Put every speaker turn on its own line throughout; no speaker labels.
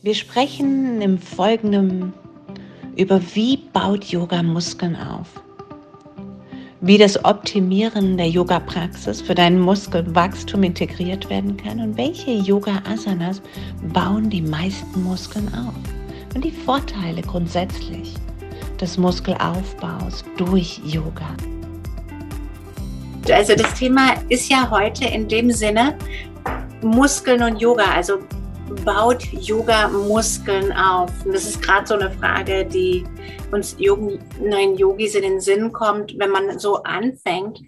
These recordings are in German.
Wir sprechen im Folgenden über wie baut Yoga Muskeln auf, wie das Optimieren der Yoga-Praxis für dein Muskelwachstum integriert werden kann? Und welche Yoga-Asanas bauen die meisten Muskeln auf? Und die Vorteile grundsätzlich des Muskelaufbaus durch Yoga.
Also das Thema ist ja heute in dem Sinne Muskeln und Yoga, also baut Yoga Muskeln auf? Und das ist gerade so eine Frage, die uns neuen Yogis in den Sinn kommt, wenn man so anfängt.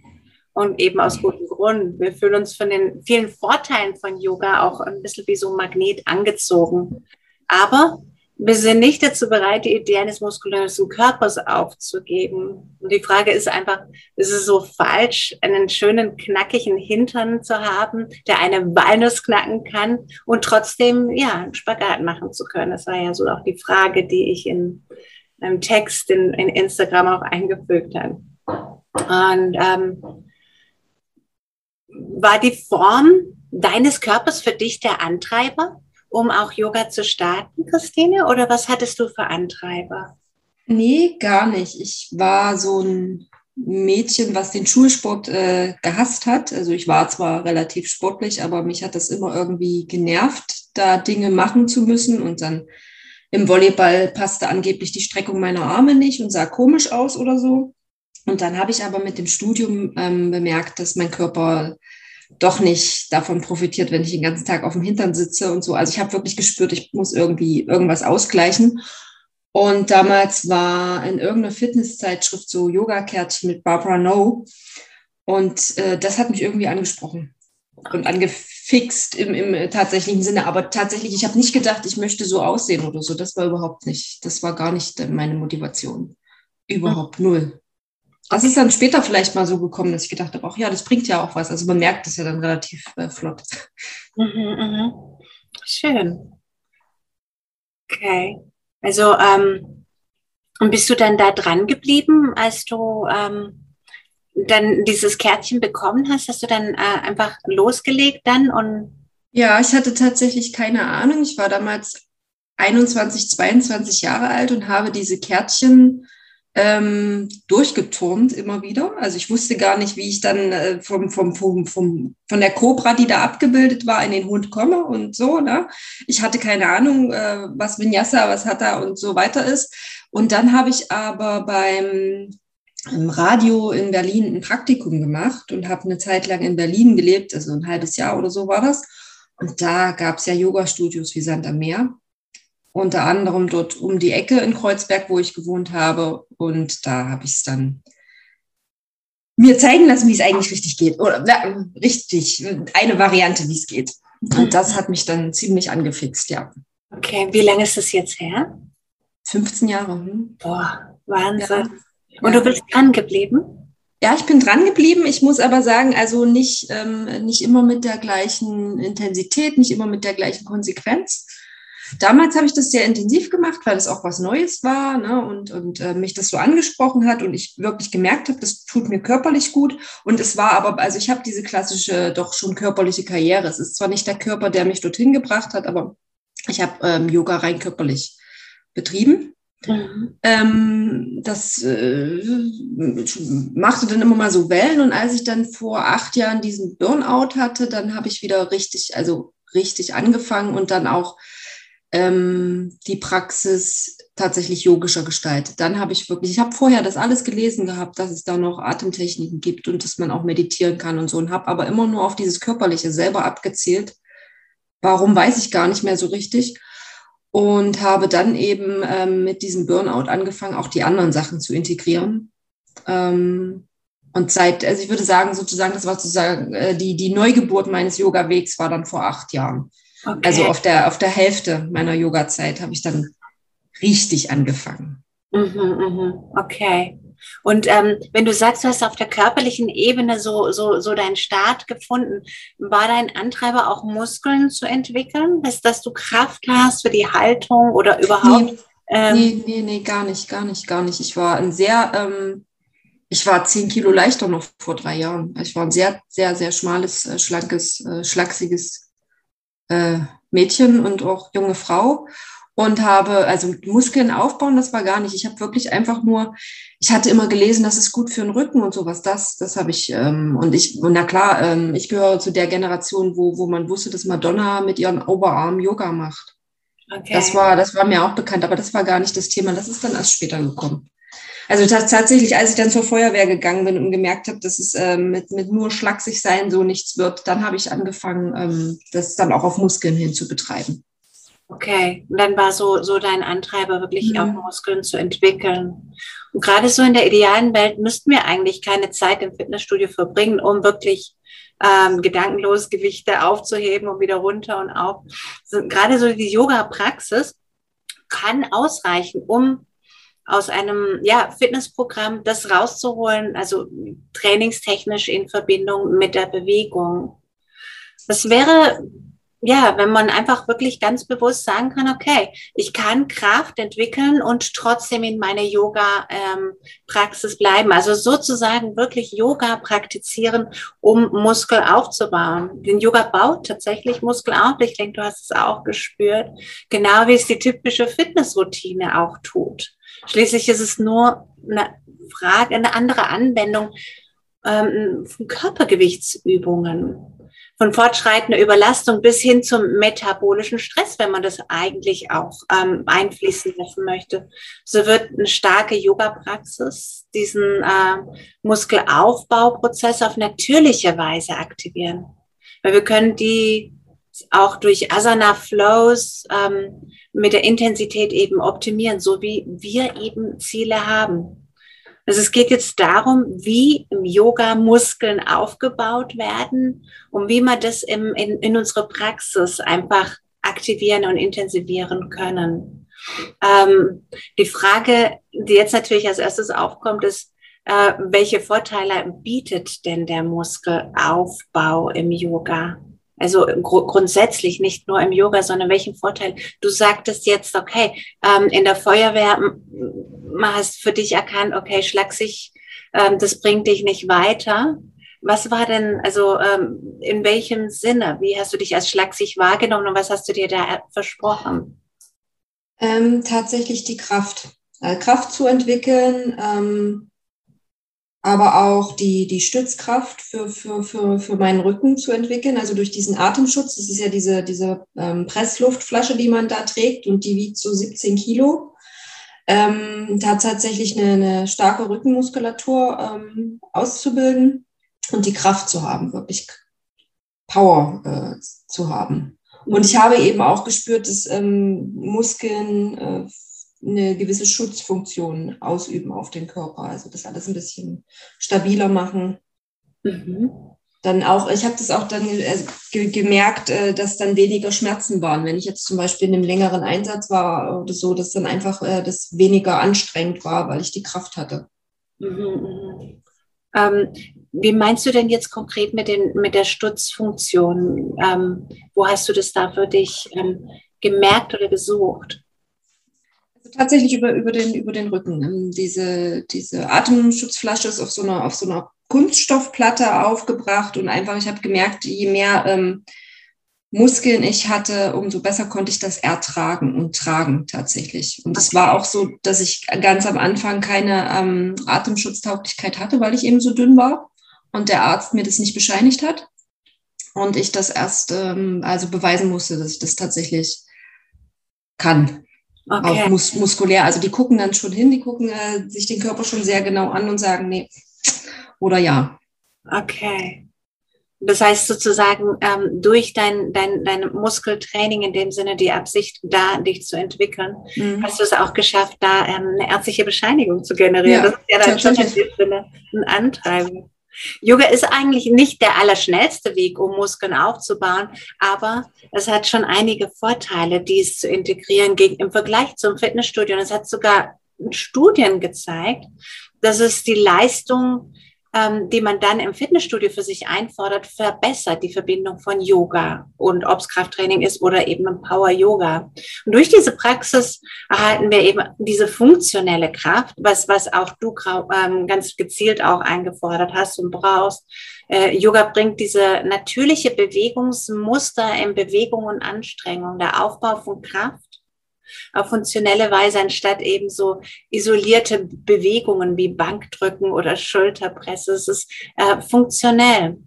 Und eben aus gutem Grund. Wir fühlen uns von den vielen Vorteilen von Yoga auch ein bisschen wie so ein Magnet angezogen. Aber wir sind nicht dazu bereit, die Idee eines muskulösen Körpers aufzugeben. Und die Frage ist einfach, ist es so falsch, einen schönen, knackigen Hintern zu haben, der eine Walnuss knacken kann und trotzdem, ja, einen Spagat machen zu können? Das war ja so auch die Frage, die ich in einem Text in, in Instagram auch eingefügt habe. Und ähm, war die Form deines Körpers für dich der Antreiber? Um auch Yoga zu starten, Christine? Oder was hattest du für Antreiber?
Nee, gar nicht. Ich war so ein Mädchen, was den Schulsport äh, gehasst hat. Also ich war zwar relativ sportlich, aber mich hat das immer irgendwie genervt, da Dinge machen zu müssen. Und dann im Volleyball passte angeblich die Streckung meiner Arme nicht und sah komisch aus oder so. Und dann habe ich aber mit dem Studium ähm, bemerkt, dass mein Körper doch nicht davon profitiert, wenn ich den ganzen Tag auf dem Hintern sitze und so. Also ich habe wirklich gespürt, ich muss irgendwie irgendwas ausgleichen. Und damals war in irgendeiner Fitnesszeitschrift so Yoga-Kärtchen mit Barbara No. Und äh, das hat mich irgendwie angesprochen und angefixt im, im tatsächlichen Sinne. Aber tatsächlich, ich habe nicht gedacht, ich möchte so aussehen oder so. Das war überhaupt nicht, das war gar nicht meine Motivation. Überhaupt null. Das ist dann später vielleicht mal so gekommen, dass ich gedacht habe, ach ja, das bringt ja auch was. Also man merkt das ja dann relativ äh, flott.
Mhm, mh. Schön. Okay. Also ähm, und bist du dann da dran geblieben, als du ähm, dann dieses Kärtchen bekommen hast? Hast du dann äh, einfach losgelegt dann und
ja, ich hatte tatsächlich keine Ahnung. Ich war damals 21, 22 Jahre alt und habe diese Kärtchen ähm, durchgeturnt immer wieder. Also ich wusste gar nicht, wie ich dann äh, vom, vom, vom, vom, von der Cobra, die da abgebildet war, in den Hund komme und so. Ne? Ich hatte keine Ahnung, äh, was Vinyasa, was Hatha und so weiter ist. Und dann habe ich aber beim im Radio in Berlin ein Praktikum gemacht und habe eine Zeit lang in Berlin gelebt, also ein halbes Jahr oder so war das. Und da gab es ja Yoga-Studios wie Sand am Meer unter anderem dort um die Ecke in Kreuzberg, wo ich gewohnt habe. Und da habe ich es dann mir zeigen lassen, wie es eigentlich richtig geht. Oder na, richtig, eine Variante, wie es geht. Und das hat mich dann ziemlich angefixt, ja.
Okay, wie lange ist das jetzt her?
15 Jahre. Hm.
Boah, Wahnsinn. Ja. Und du bist dran geblieben?
Ja, ich bin dran geblieben. Ich muss aber sagen, also nicht, ähm, nicht immer mit der gleichen Intensität, nicht immer mit der gleichen Konsequenz. Damals habe ich das sehr intensiv gemacht, weil es auch was Neues war ne, und, und äh, mich das so angesprochen hat und ich wirklich gemerkt habe, das tut mir körperlich gut. Und es war aber, also ich habe diese klassische, doch schon körperliche Karriere. Es ist zwar nicht der Körper, der mich dorthin gebracht hat, aber ich habe ähm, Yoga rein körperlich betrieben. Mhm. Ähm, das äh, machte dann immer mal so Wellen und als ich dann vor acht Jahren diesen Burnout hatte, dann habe ich wieder richtig, also richtig angefangen und dann auch ähm, die Praxis tatsächlich yogischer gestaltet. Dann habe ich wirklich, ich habe vorher das alles gelesen gehabt, dass es da noch Atemtechniken gibt und dass man auch meditieren kann und so und habe aber immer nur auf dieses Körperliche selber abgezählt. Warum weiß ich gar nicht mehr so richtig. Und habe dann eben ähm, mit diesem Burnout angefangen, auch die anderen Sachen zu integrieren. Ähm, und seit, also ich würde sagen, sozusagen, das war sozusagen äh, die, die Neugeburt meines Yoga-Wegs war dann vor acht Jahren. Okay. Also auf der, auf der Hälfte meiner Yoga-Zeit habe ich dann richtig angefangen.
Mhm, mhm. Okay. Und ähm, wenn du sagst, du hast auf der körperlichen Ebene so, so, so deinen Start gefunden, war dein Antreiber auch Muskeln zu entwickeln? Dass, dass du Kraft hast für die Haltung oder überhaupt?
Nee, ähm, nee, nee, nee, gar nicht, gar nicht, gar nicht. Ich war ein sehr, ähm, ich war zehn Kilo leichter noch vor drei Jahren. Ich war ein sehr, sehr, sehr schmales, äh, schlankes, äh, schlachsiges äh, Mädchen und auch junge Frau und habe, also Muskeln aufbauen, das war gar nicht. Ich habe wirklich einfach nur, ich hatte immer gelesen, das ist gut für den Rücken und sowas. Das, das habe ich, ähm, und ich, na klar, ähm, ich gehöre zu der Generation, wo, wo man wusste, dass Madonna mit ihren Oberarm Yoga macht. Okay. Das war, das war mir auch bekannt, aber das war gar nicht das Thema. Das ist dann erst später gekommen. Also tatsächlich, als ich dann zur Feuerwehr gegangen bin und gemerkt habe, dass es ähm, mit, mit nur schlaksig sein so nichts wird, dann habe ich angefangen, ähm, das dann auch auf Muskeln hin zu betreiben.
Okay, und dann war so, so dein Antreiber, wirklich mhm. auch Muskeln zu entwickeln. Und gerade so in der idealen Welt müssten wir eigentlich keine Zeit im Fitnessstudio verbringen, um wirklich ähm, gedankenlos Gewichte aufzuheben und wieder runter und auf. Also gerade so die Yoga-Praxis kann ausreichen, um aus einem ja, Fitnessprogramm das rauszuholen, also trainingstechnisch in Verbindung mit der Bewegung. Das wäre ja, wenn man einfach wirklich ganz bewusst sagen kann, okay, ich kann Kraft entwickeln und trotzdem in meiner Yoga-Praxis ähm, bleiben. Also sozusagen wirklich Yoga praktizieren, um Muskel aufzubauen. Den Yoga baut tatsächlich Muskel auf. Ich denke, du hast es auch gespürt. Genau wie es die typische Fitnessroutine auch tut. Schließlich ist es nur eine Frage, eine andere Anwendung ähm, von Körpergewichtsübungen von fortschreitender Überlastung bis hin zum metabolischen Stress, wenn man das eigentlich auch ähm, einfließen lassen möchte. So wird eine starke Yoga-Praxis diesen äh, Muskelaufbauprozess auf natürliche Weise aktivieren. Weil wir können die auch durch Asana-Flows ähm, mit der Intensität eben optimieren, so wie wir eben Ziele haben. Also es geht jetzt darum, wie im Yoga Muskeln aufgebaut werden und wie man das im, in, in unsere Praxis einfach aktivieren und intensivieren können. Ähm, die Frage, die jetzt natürlich als erstes aufkommt, ist, äh, welche Vorteile bietet denn der Muskelaufbau im Yoga? Also gr grundsätzlich nicht nur im Yoga, sondern welchen Vorteil? Du sagtest jetzt, okay, ähm, in der Feuerwehr hast für dich erkannt, okay, schlagsig, ähm, das bringt dich nicht weiter. Was war denn, also ähm, in welchem Sinne? Wie hast du dich als schlagsig wahrgenommen und was hast du dir da versprochen?
Ähm, tatsächlich die Kraft. Äh, Kraft zu entwickeln, ähm, aber auch die, die Stützkraft für, für, für, für meinen Rücken zu entwickeln. Also durch diesen Atemschutz, das ist ja diese, diese ähm, Pressluftflasche, die man da trägt und die wiegt so 17 Kilo ähm, da tatsächlich eine, eine, starke Rückenmuskulatur ähm, auszubilden und die Kraft zu haben, wirklich Power äh, zu haben. Und ich habe eben auch gespürt, dass ähm, Muskeln äh, eine gewisse Schutzfunktion ausüben auf den Körper. Also das alles ein bisschen stabiler machen. Mhm dann auch, ich habe das auch dann ge gemerkt, äh, dass dann weniger Schmerzen waren. Wenn ich jetzt zum Beispiel in einem längeren Einsatz war oder so, dass dann einfach äh, das weniger anstrengend war, weil ich die Kraft hatte. Mhm,
mhm. Ähm, wie meinst du denn jetzt konkret mit, den, mit der Stutzfunktion? Ähm, wo hast du das da für dich ähm, gemerkt oder gesucht?
Tatsächlich über, über, den, über den Rücken. Ähm, diese, diese Atemschutzflasche ist auf so einer, auf so einer Kunststoffplatte aufgebracht und einfach, ich habe gemerkt, je mehr ähm, Muskeln ich hatte, umso besser konnte ich das ertragen und tragen tatsächlich. Und es war auch so, dass ich ganz am Anfang keine ähm, Atemschutztauglichkeit hatte, weil ich eben so dünn war und der Arzt mir das nicht bescheinigt hat. Und ich das erst ähm, also beweisen musste, dass ich das tatsächlich kann. Okay. Auch mus muskulär. Also die gucken dann schon hin, die gucken äh, sich den Körper schon sehr genau an und sagen, nee, oder ja.
Okay. Das heißt sozusagen, ähm, durch dein, dein, dein Muskeltraining, in dem Sinne die Absicht, da dich zu entwickeln, mhm. hast du es auch geschafft, da ähm, eine ärztliche Bescheinigung zu generieren. Ja, das ist ja dann schon in dem Sinne ein Antreiber. Yoga ist eigentlich nicht der allerschnellste Weg, um Muskeln aufzubauen, aber es hat schon einige Vorteile, dies zu integrieren im Vergleich zum Fitnessstudio. Und es hat sogar Studien gezeigt, dass es die Leistung ähm, die man dann im Fitnessstudio für sich einfordert, verbessert die Verbindung von Yoga und ob es Krafttraining ist oder eben Power Yoga. Und durch diese Praxis erhalten wir eben diese funktionelle Kraft, was, was auch du ähm, ganz gezielt auch eingefordert hast und brauchst. Äh, Yoga bringt diese natürliche Bewegungsmuster in Bewegung und Anstrengung, der Aufbau von Kraft auf funktionelle Weise, anstatt eben so isolierte Bewegungen wie Bankdrücken oder Schulterpresse. Es ist äh, funktionell.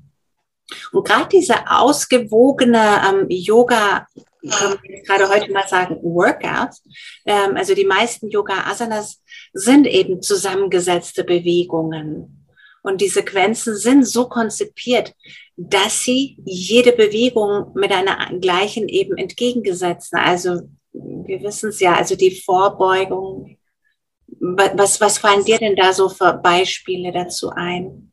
Und gerade diese ausgewogene ähm, Yoga, kann gerade heute mal sagen, Workouts, ähm, also die meisten Yoga-Asanas sind eben zusammengesetzte Bewegungen. Und die Sequenzen sind so konzipiert, dass sie jede Bewegung mit einer gleichen eben entgegengesetzten, also wir wissen es ja, also die Vorbeugung. Was, was fallen dir denn da so für Beispiele dazu ein?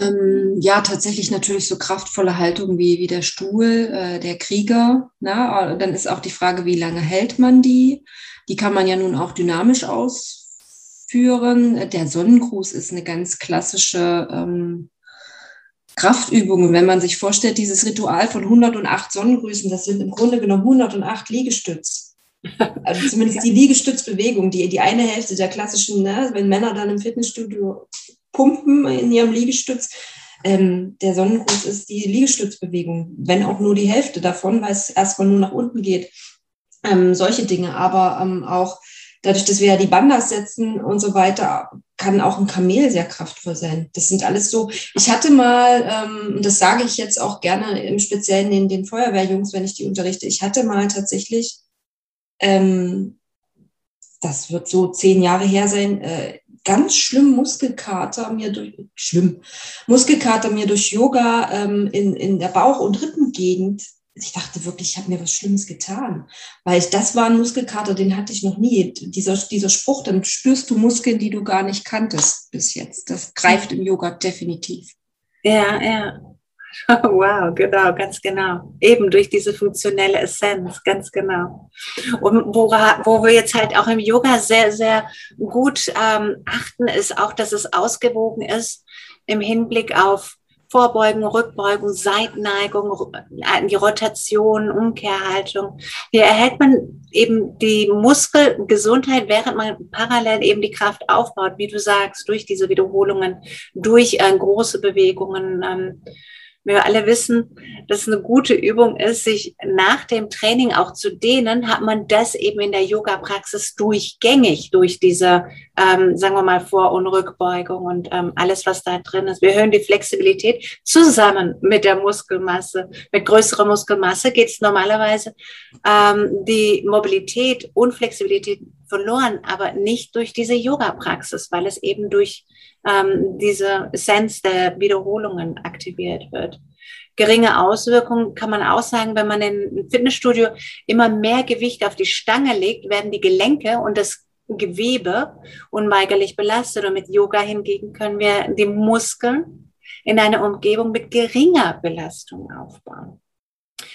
Ähm, ja, tatsächlich natürlich so kraftvolle Haltungen wie, wie der Stuhl, äh, der Krieger. Na? Dann ist auch die Frage, wie lange hält man die? Die kann man ja nun auch dynamisch ausführen. Der Sonnengruß ist eine ganz klassische ähm, Kraftübungen, wenn man sich vorstellt, dieses Ritual von 108 Sonnengrüßen, das sind im Grunde genommen 108 Liegestütz. Also zumindest die Liegestützbewegung, die, die eine Hälfte der klassischen, ne, wenn Männer dann im Fitnessstudio pumpen in ihrem Liegestütz, ähm, der Sonnengruß ist die Liegestützbewegung, wenn auch nur die Hälfte davon, weil es erstmal nur nach unten geht. Ähm, solche Dinge, aber ähm, auch dadurch, dass wir ja die Bandas setzen und so weiter, kann auch ein Kamel sehr kraftvoll sein. Das sind alles so. Ich hatte mal, ähm, das sage ich jetzt auch gerne im Speziellen den, den Feuerwehrjungs, wenn ich die unterrichte, ich hatte mal tatsächlich, ähm, das wird so zehn Jahre her sein, äh, ganz schlimm Muskelkater mir durch, schlimm, Muskelkater mir durch Yoga ähm, in, in der Bauch- und Rippengegend ich dachte wirklich, ich habe mir was Schlimmes getan. Weil ich, das war ein Muskelkater, den hatte ich noch nie. Dieser, dieser Spruch, dann spürst du Muskeln, die du gar nicht kanntest bis jetzt. Das greift im Yoga definitiv.
Ja, ja. Wow, genau, ganz genau. Eben durch diese funktionelle Essenz, ganz genau. Und wo, wo wir jetzt halt auch im Yoga sehr, sehr gut ähm, achten, ist auch, dass es ausgewogen ist im Hinblick auf Vorbeugen, Rückbeugung, Seitenneigung, die Rotation, Umkehrhaltung. Hier erhält man eben die Muskelgesundheit, während man parallel eben die Kraft aufbaut, wie du sagst, durch diese Wiederholungen, durch äh, große Bewegungen. Ähm, wir alle wissen, dass es eine gute Übung ist, sich nach dem Training auch zu dehnen, hat man das eben in der Yoga-Praxis durchgängig durch diese, ähm, sagen wir mal, Vor- und Rückbeugung und ähm, alles, was da drin ist. Wir hören die Flexibilität zusammen mit der Muskelmasse. Mit größerer Muskelmasse geht es normalerweise ähm, die Mobilität und Flexibilität verloren, aber nicht durch diese Yoga-Praxis, weil es eben durch ähm, diese Essenz der Wiederholungen aktiviert wird. Geringe Auswirkungen kann man auch sagen, wenn man im Fitnessstudio immer mehr Gewicht auf die Stange legt, werden die Gelenke und das Gewebe unweigerlich belastet. Und mit Yoga hingegen können wir die Muskeln in einer Umgebung mit geringer Belastung aufbauen.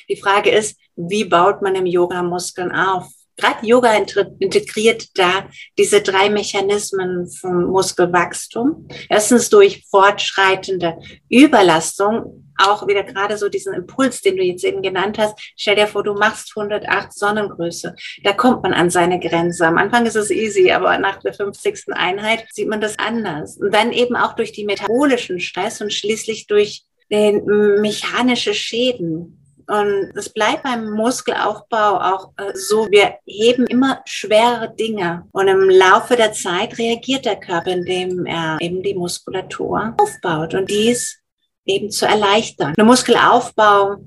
Die Frage ist, wie baut man im Yoga Muskeln auf? Gerade Yoga integriert da diese drei Mechanismen vom Muskelwachstum. Erstens durch fortschreitende Überlastung, auch wieder gerade so diesen Impuls, den du jetzt eben genannt hast. Stell dir vor, du machst 108 Sonnengröße. Da kommt man an seine Grenze. Am Anfang ist es easy, aber nach der 50. Einheit sieht man das anders. Und dann eben auch durch die metabolischen Stress und schließlich durch den mechanische Schäden und es bleibt beim Muskelaufbau auch äh, so, wir heben immer schwere Dinge. Und im Laufe der Zeit reagiert der Körper, indem er eben die Muskulatur aufbaut und dies eben zu erleichtern. Der Muskelaufbau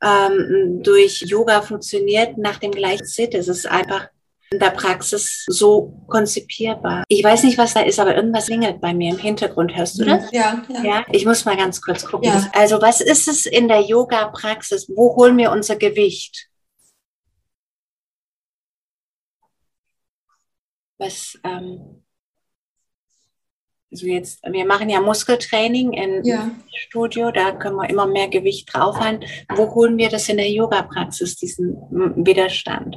ähm, durch Yoga funktioniert nach dem gleichen Sit. Es ist einfach in der Praxis so konzipierbar. Ich weiß nicht, was da ist, aber irgendwas klingelt bei mir im Hintergrund. Hörst du das?
Ja, ja.
ja? Ich muss mal ganz kurz gucken. Ja. Also was ist es in der Yoga-Praxis? Wo holen wir unser Gewicht? Was, ähm, also jetzt, wir machen ja Muskeltraining im ja. Studio, da können wir immer mehr Gewicht draufhalten. Wo holen wir das in der Yoga-Praxis, diesen Widerstand?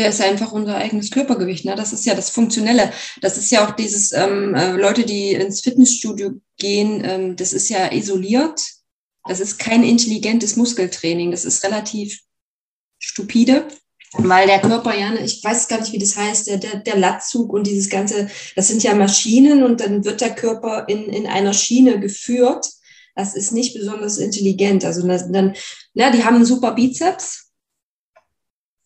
Der ist einfach unser eigenes Körpergewicht. Ne? Das ist ja das Funktionelle. Das ist ja auch dieses, ähm, äh, Leute, die ins Fitnessstudio gehen, ähm, das ist ja isoliert. Das ist kein intelligentes Muskeltraining. Das ist relativ stupide, weil der Körper ja, ne, ich weiß gar nicht, wie das heißt, der, der, der Latzug und dieses ganze, das sind ja Maschinen und dann wird der Körper in, in einer Schiene geführt. Das ist nicht besonders intelligent. Also dann, na, die haben einen super Bizeps.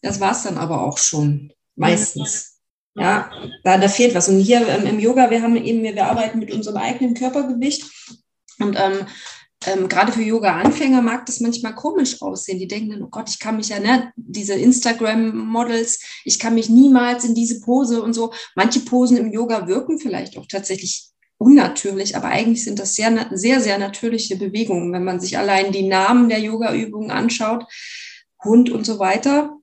Das war's dann aber auch schon, meistens. Ja, da, da fehlt was. Und hier ähm, im Yoga, wir haben eben, wir, wir arbeiten mit unserem eigenen Körpergewicht. Und ähm, ähm, gerade für Yoga-Anfänger mag das manchmal komisch aussehen. Die denken dann, oh Gott, ich kann mich ja, ne, diese Instagram-Models, ich kann mich niemals in diese Pose und so. Manche Posen im Yoga wirken vielleicht auch tatsächlich unnatürlich, aber eigentlich sind das sehr, sehr, sehr natürliche Bewegungen, wenn man sich allein die Namen der Yoga-Übungen anschaut, Hund und so weiter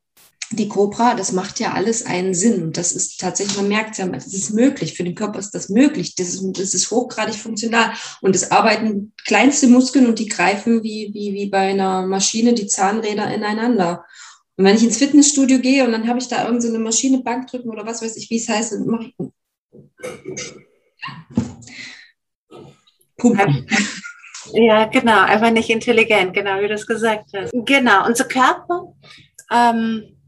die Cobra, das macht ja alles einen Sinn. Das ist tatsächlich, man merkt ja, das ist möglich. Für den Körper ist das möglich. Das ist, das ist hochgradig funktional. Und es arbeiten kleinste Muskeln und die greifen wie, wie, wie bei einer Maschine die Zahnräder ineinander. Und wenn ich ins Fitnessstudio gehe und dann habe ich da irgendeine so Maschine, Bankdrücken oder was weiß ich, wie es heißt, dann mache ich.
Pumpen. Ja, genau, einfach nicht intelligent, genau wie du es gesagt hast. Genau, unser Körper ähm,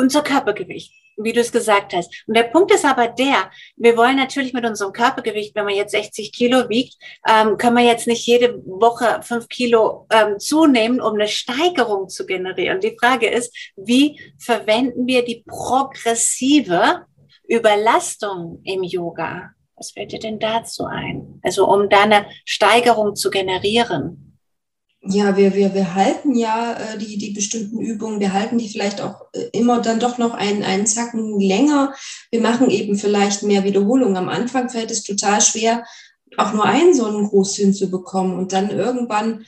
unser Körpergewicht, wie du es gesagt hast. Und der Punkt ist aber der, wir wollen natürlich mit unserem Körpergewicht, wenn man jetzt 60 Kilo wiegt, ähm, können wir jetzt nicht jede Woche fünf Kilo ähm, zunehmen, um eine Steigerung zu generieren. Die Frage ist, wie verwenden wir die progressive Überlastung im Yoga? Was fällt dir denn dazu ein? Also um da eine Steigerung zu generieren.
Ja, wir, wir, wir halten ja äh, die, die bestimmten Übungen, wir halten die vielleicht auch äh, immer dann doch noch einen, einen Zacken länger. Wir machen eben vielleicht mehr Wiederholungen. Am Anfang fällt es total schwer, auch nur einen so einen Gruß hinzubekommen. Und dann irgendwann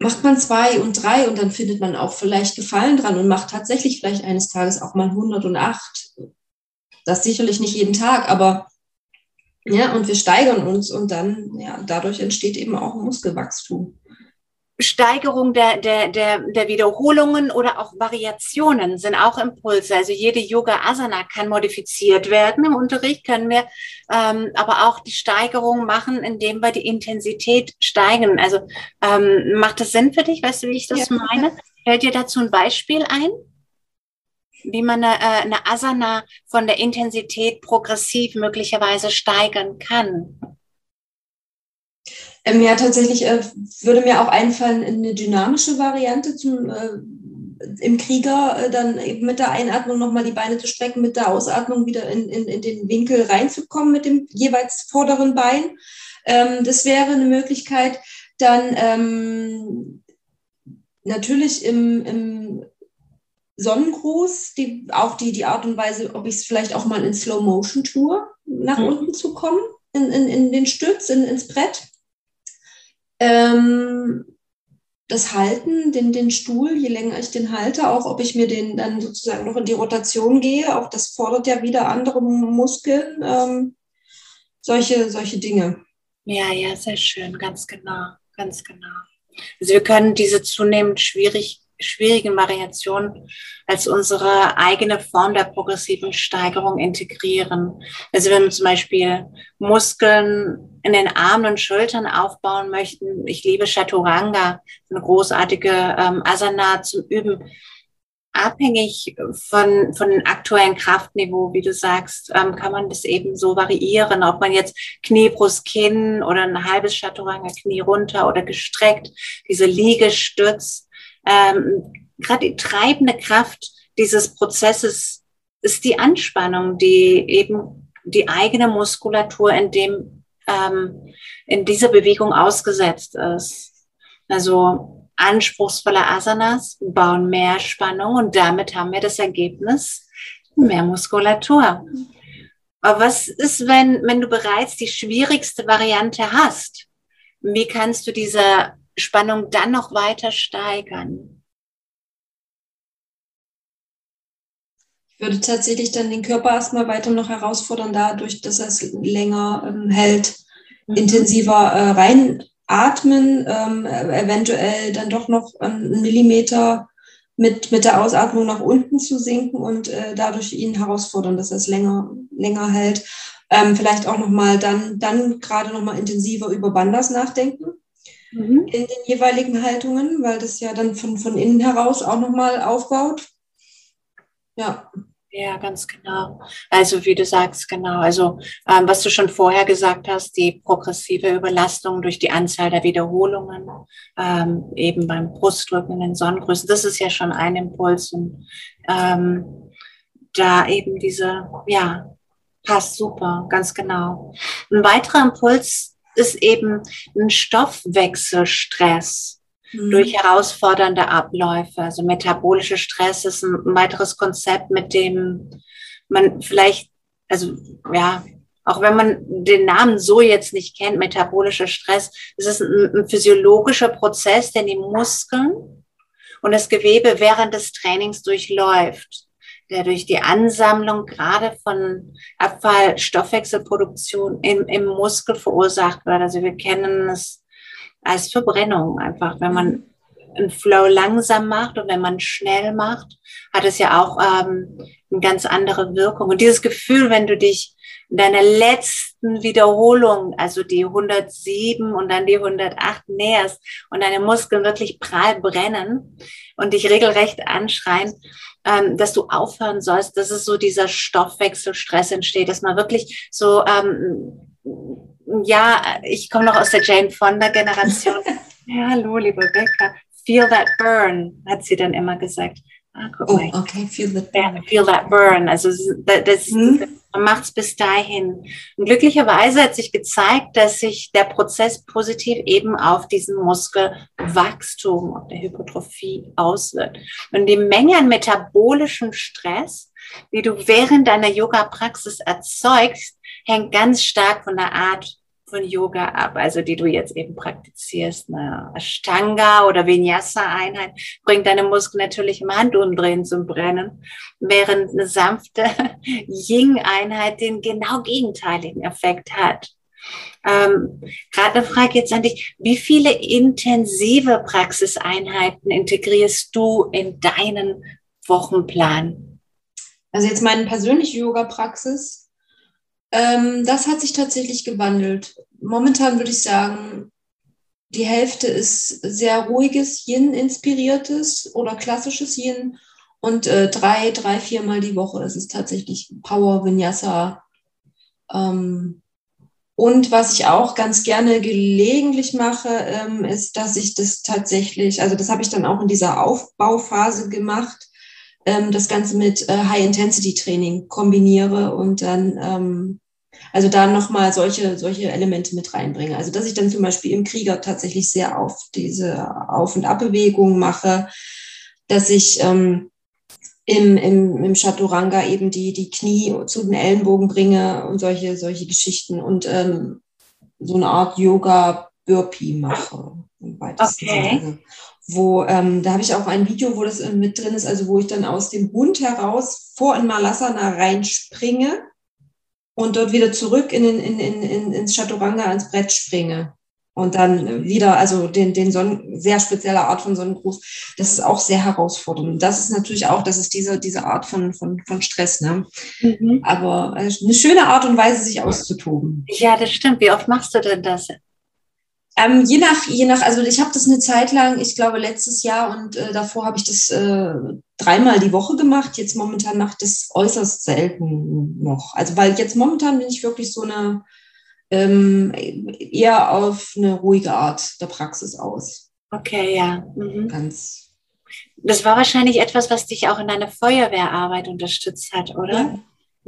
macht man zwei und drei und dann findet man auch vielleicht Gefallen dran und macht tatsächlich vielleicht eines Tages auch mal 108. Das sicherlich nicht jeden Tag, aber ja, und wir steigern uns und dann, ja, dadurch entsteht eben auch Muskelwachstum.
Steigerung der, der, der, der Wiederholungen oder auch Variationen sind auch Impulse. Also jede Yoga-Asana kann modifiziert werden. Im Unterricht können wir ähm, aber auch die Steigerung machen, indem wir die Intensität steigern. Also ähm, macht das Sinn für dich? Weißt du, wie ich das ja. meine? Fällt dir dazu ein Beispiel ein? Wie man eine, äh, eine Asana von der Intensität progressiv möglicherweise steigern kann?
Ähm, ja, tatsächlich äh, würde mir auch einfallen, eine dynamische Variante zum, äh, im Krieger äh, dann eben mit der Einatmung nochmal die Beine zu strecken, mit der Ausatmung wieder in, in, in den Winkel reinzukommen mit dem jeweils vorderen Bein. Ähm, das wäre eine Möglichkeit. Dann ähm, natürlich im, im Sonnengruß, die, auch die, die Art und Weise, ob ich es vielleicht auch mal in Slow Motion tue, nach mhm. unten zu kommen, in, in, in den Stütz, in, ins Brett. Ähm, das Halten, den, den Stuhl, je länger ich den halte, auch ob ich mir den dann sozusagen noch in die Rotation gehe, auch das fordert ja wieder andere Muskeln, ähm, solche, solche Dinge.
Ja, ja, sehr schön, ganz genau, ganz genau. Also wir können diese zunehmend schwierig schwierigen Variationen als unsere eigene Form der progressiven Steigerung integrieren. Also wenn wir zum Beispiel Muskeln in den Armen und Schultern aufbauen möchten, ich liebe Chaturanga, eine großartige ähm, Asana zum Üben, abhängig von, von dem aktuellen Kraftniveau, wie du sagst, ähm, kann man das eben so variieren, ob man jetzt Knie, Brust, Kinn oder ein halbes Chaturanga, Knie runter oder gestreckt, diese Liegestütz, ähm, gerade die treibende Kraft dieses Prozesses ist die Anspannung, die eben die eigene Muskulatur in dem ähm, in dieser Bewegung ausgesetzt ist. Also anspruchsvolle Asanas bauen mehr Spannung und damit haben wir das Ergebnis mehr Muskulatur. Aber was ist, wenn, wenn du bereits die schwierigste Variante hast? Wie kannst du diese Spannung dann noch weiter steigern?
Ich würde tatsächlich dann den Körper erstmal weiter noch herausfordern, dadurch, dass er es länger ähm, hält, mhm. intensiver äh, reinatmen, ähm, eventuell dann doch noch einen Millimeter mit, mit der Ausatmung nach unten zu sinken und äh, dadurch ihn herausfordern, dass er es länger, länger hält. Ähm, vielleicht auch nochmal dann, dann gerade nochmal intensiver über Bandas nachdenken mhm. in den jeweiligen Haltungen, weil das ja dann von, von innen heraus auch nochmal aufbaut.
Ja. Ja, ganz genau. Also wie du sagst, genau. Also ähm, was du schon vorher gesagt hast, die progressive Überlastung durch die Anzahl der Wiederholungen, ähm, eben beim Brustdrücken in den Sonnengrößen, das ist ja schon ein Impuls. Und ähm, da eben diese, ja, passt super, ganz genau. Ein weiterer Impuls ist eben ein Stoffwechselstress mhm. durch herausfordernde Abläufe. Also metabolischer Stress ist ein weiteres Konzept, mit dem man vielleicht, also ja, auch wenn man den Namen so jetzt nicht kennt, metabolischer Stress, es ist ein, ein physiologischer Prozess, der die Muskeln und das Gewebe während des Trainings durchläuft der durch die Ansammlung gerade von Abfallstoffwechselproduktion im, im Muskel verursacht wird. Also wir kennen es als Verbrennung einfach. Wenn man einen Flow langsam macht und wenn man schnell macht, hat es ja auch ähm, eine ganz andere Wirkung. Und dieses Gefühl, wenn du dich in deiner letzten Wiederholung, also die 107 und dann die 108 näherst und deine Muskeln wirklich prall brennen und dich regelrecht anschreien, ähm, dass du aufhören sollst, dass es so dieser Stoffwechselstress entsteht, dass man wirklich so ähm, ja, ich komme noch aus der Jane Fonda Generation. ja, hallo, liebe Rebecca. Feel that burn, hat sie dann immer gesagt.
Ah, oh, okay, feel that
burn. feel that burn. Also das, das hm? man macht es bis dahin. Und glücklicherweise hat sich gezeigt, dass sich der Prozess positiv eben auf diesen Muskelwachstum, auf der Hypertrophie auswirkt. Und die Menge an metabolischem Stress, die du während deiner Yoga-Praxis erzeugst, hängt ganz stark von der Art von Yoga ab, also die du jetzt eben praktizierst. Eine Ashtanga oder Vinyasa-Einheit bringt deine Muskeln natürlich im Handumdrehen zum Brennen, während eine sanfte Ying-Einheit den genau gegenteiligen Effekt hat. Ähm, Gerade eine Frage jetzt an dich. Wie viele intensive Praxiseinheiten integrierst du in deinen Wochenplan?
Also jetzt meine persönliche Yoga-Praxis ähm, das hat sich tatsächlich gewandelt. Momentan würde ich sagen, die Hälfte ist sehr ruhiges Yin-inspiriertes oder klassisches Yin und äh, drei, drei, viermal die Woche ist es tatsächlich Power Vinyasa. Ähm, und was ich auch ganz gerne gelegentlich mache, ähm, ist, dass ich das tatsächlich, also das habe ich dann auch in dieser Aufbauphase gemacht, ähm, das Ganze mit äh, High-Intensity-Training kombiniere und dann, ähm, also da nochmal solche, solche Elemente mit reinbringe. Also dass ich dann zum Beispiel im Krieger tatsächlich sehr auf diese Auf- und Abbewegung mache, dass ich ähm, im, im, im Chaturanga eben die, die Knie zu den Ellenbogen bringe und solche, solche Geschichten und ähm, so eine Art Yoga-Burpee mache.
Okay.
Wo ähm, da habe ich auch ein Video, wo das äh, mit drin ist, also wo ich dann aus dem Hund heraus vor in Malasana reinspringe und dort wieder zurück in, in, in, in, ins Chaturanga ans Brett springe und dann wieder, also den, den Sonnen, sehr spezielle Art von Sonnengruß, das ist auch sehr herausfordernd. Und das ist natürlich auch, das ist diese, diese Art von, von, von Stress, ne? Mhm. Aber äh, eine schöne Art und Weise, sich auszutoben.
Ja, das stimmt. Wie oft machst du denn das?
Ähm, je nach, je nach, also ich habe das eine Zeit lang, ich glaube letztes Jahr und äh, davor habe ich das äh, dreimal die Woche gemacht. Jetzt momentan mache ich das äußerst selten noch. Also weil jetzt momentan bin ich wirklich so eine ähm, eher auf eine ruhige Art der Praxis aus.
Okay, ja.
Mhm. Ganz.
Das war wahrscheinlich etwas, was dich auch in deiner Feuerwehrarbeit unterstützt hat, oder?
Ja.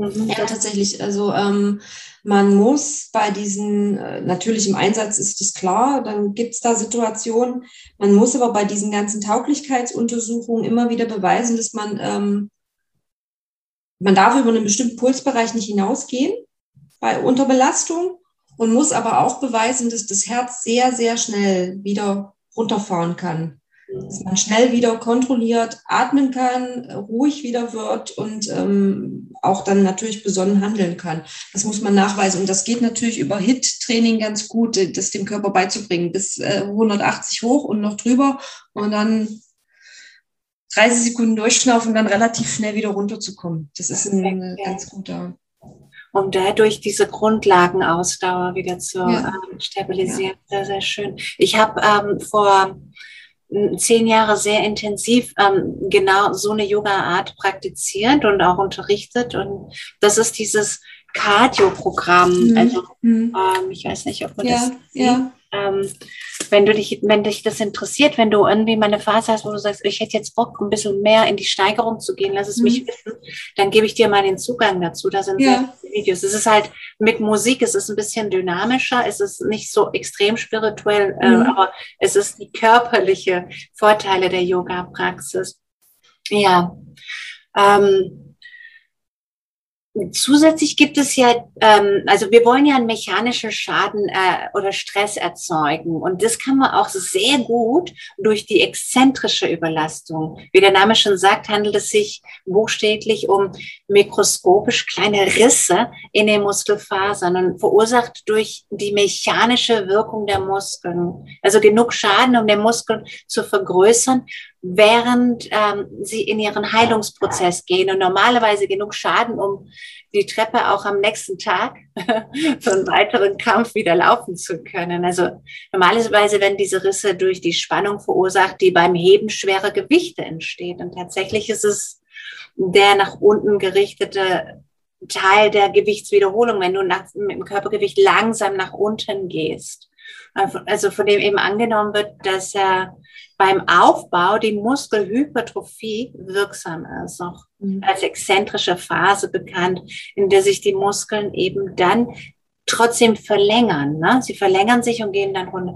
Mhm. Ja, tatsächlich. Also ähm, man muss bei diesen, äh, natürlich im Einsatz ist das klar, dann gibt es da Situationen. Man muss aber bei diesen ganzen Tauglichkeitsuntersuchungen immer wieder beweisen, dass man, ähm, man darf über einen bestimmten Pulsbereich nicht hinausgehen bei Unterbelastung und muss aber auch beweisen, dass das Herz sehr, sehr schnell wieder runterfahren kann dass man schnell wieder kontrolliert atmen kann, ruhig wieder wird und ähm, auch dann natürlich besonnen handeln kann. Das muss man nachweisen. Und das geht natürlich über HIT-Training ganz gut, äh, das dem Körper beizubringen. Bis äh, 180 hoch und noch drüber. Und dann 30 Sekunden durchschnaufen und dann relativ schnell wieder runterzukommen. Das ist ein ja. ganz guter.
Um dadurch diese Grundlagenausdauer wieder zu ja. ähm, stabilisieren. Ja. Sehr, sehr schön. Ich habe ähm, vor zehn Jahre sehr intensiv ähm, genau so eine Yoga-Art praktiziert und auch unterrichtet. Und das ist dieses Cardio-Programm. Mhm. Also mhm. ähm, ich weiß nicht, ob man
ja,
das
ja.
Ähm, wenn du dich, wenn dich das interessiert, wenn du irgendwie mal eine Phase hast, wo du sagst, ich hätte jetzt Bock, ein bisschen mehr in die Steigerung zu gehen, lass es mhm. mich wissen, dann gebe ich dir mal den Zugang dazu. Da sind ja. Videos. Es ist halt mit Musik, es ist ein bisschen dynamischer, es ist nicht so extrem spirituell, äh, mhm. äh, aber es ist die körperliche Vorteile der Yoga-Praxis. Ja. Ähm, Zusätzlich gibt es ja, ähm, also wir wollen ja einen mechanischen Schaden äh, oder Stress erzeugen und das kann man auch sehr gut durch die exzentrische Überlastung. Wie der Name schon sagt, handelt es sich buchstäblich um mikroskopisch kleine Risse in den Muskelfasern und verursacht durch die mechanische Wirkung der Muskeln. Also genug Schaden, um den Muskel zu vergrößern während ähm, sie in ihren Heilungsprozess gehen und normalerweise genug Schaden, um die Treppe auch am nächsten Tag für einen weiteren Kampf wieder laufen zu können. Also normalerweise werden diese Risse durch die Spannung verursacht, die beim Heben schwerer Gewichte entsteht. Und tatsächlich ist es der nach unten gerichtete Teil der Gewichtswiederholung, wenn du nach, mit dem Körpergewicht langsam nach unten gehst. Also von dem eben angenommen wird, dass er beim Aufbau die Muskelhypertrophie wirksam ist, auch mhm. als exzentrische Phase bekannt, in der sich die Muskeln eben dann trotzdem verlängern. Ne? Sie verlängern sich und gehen dann runter.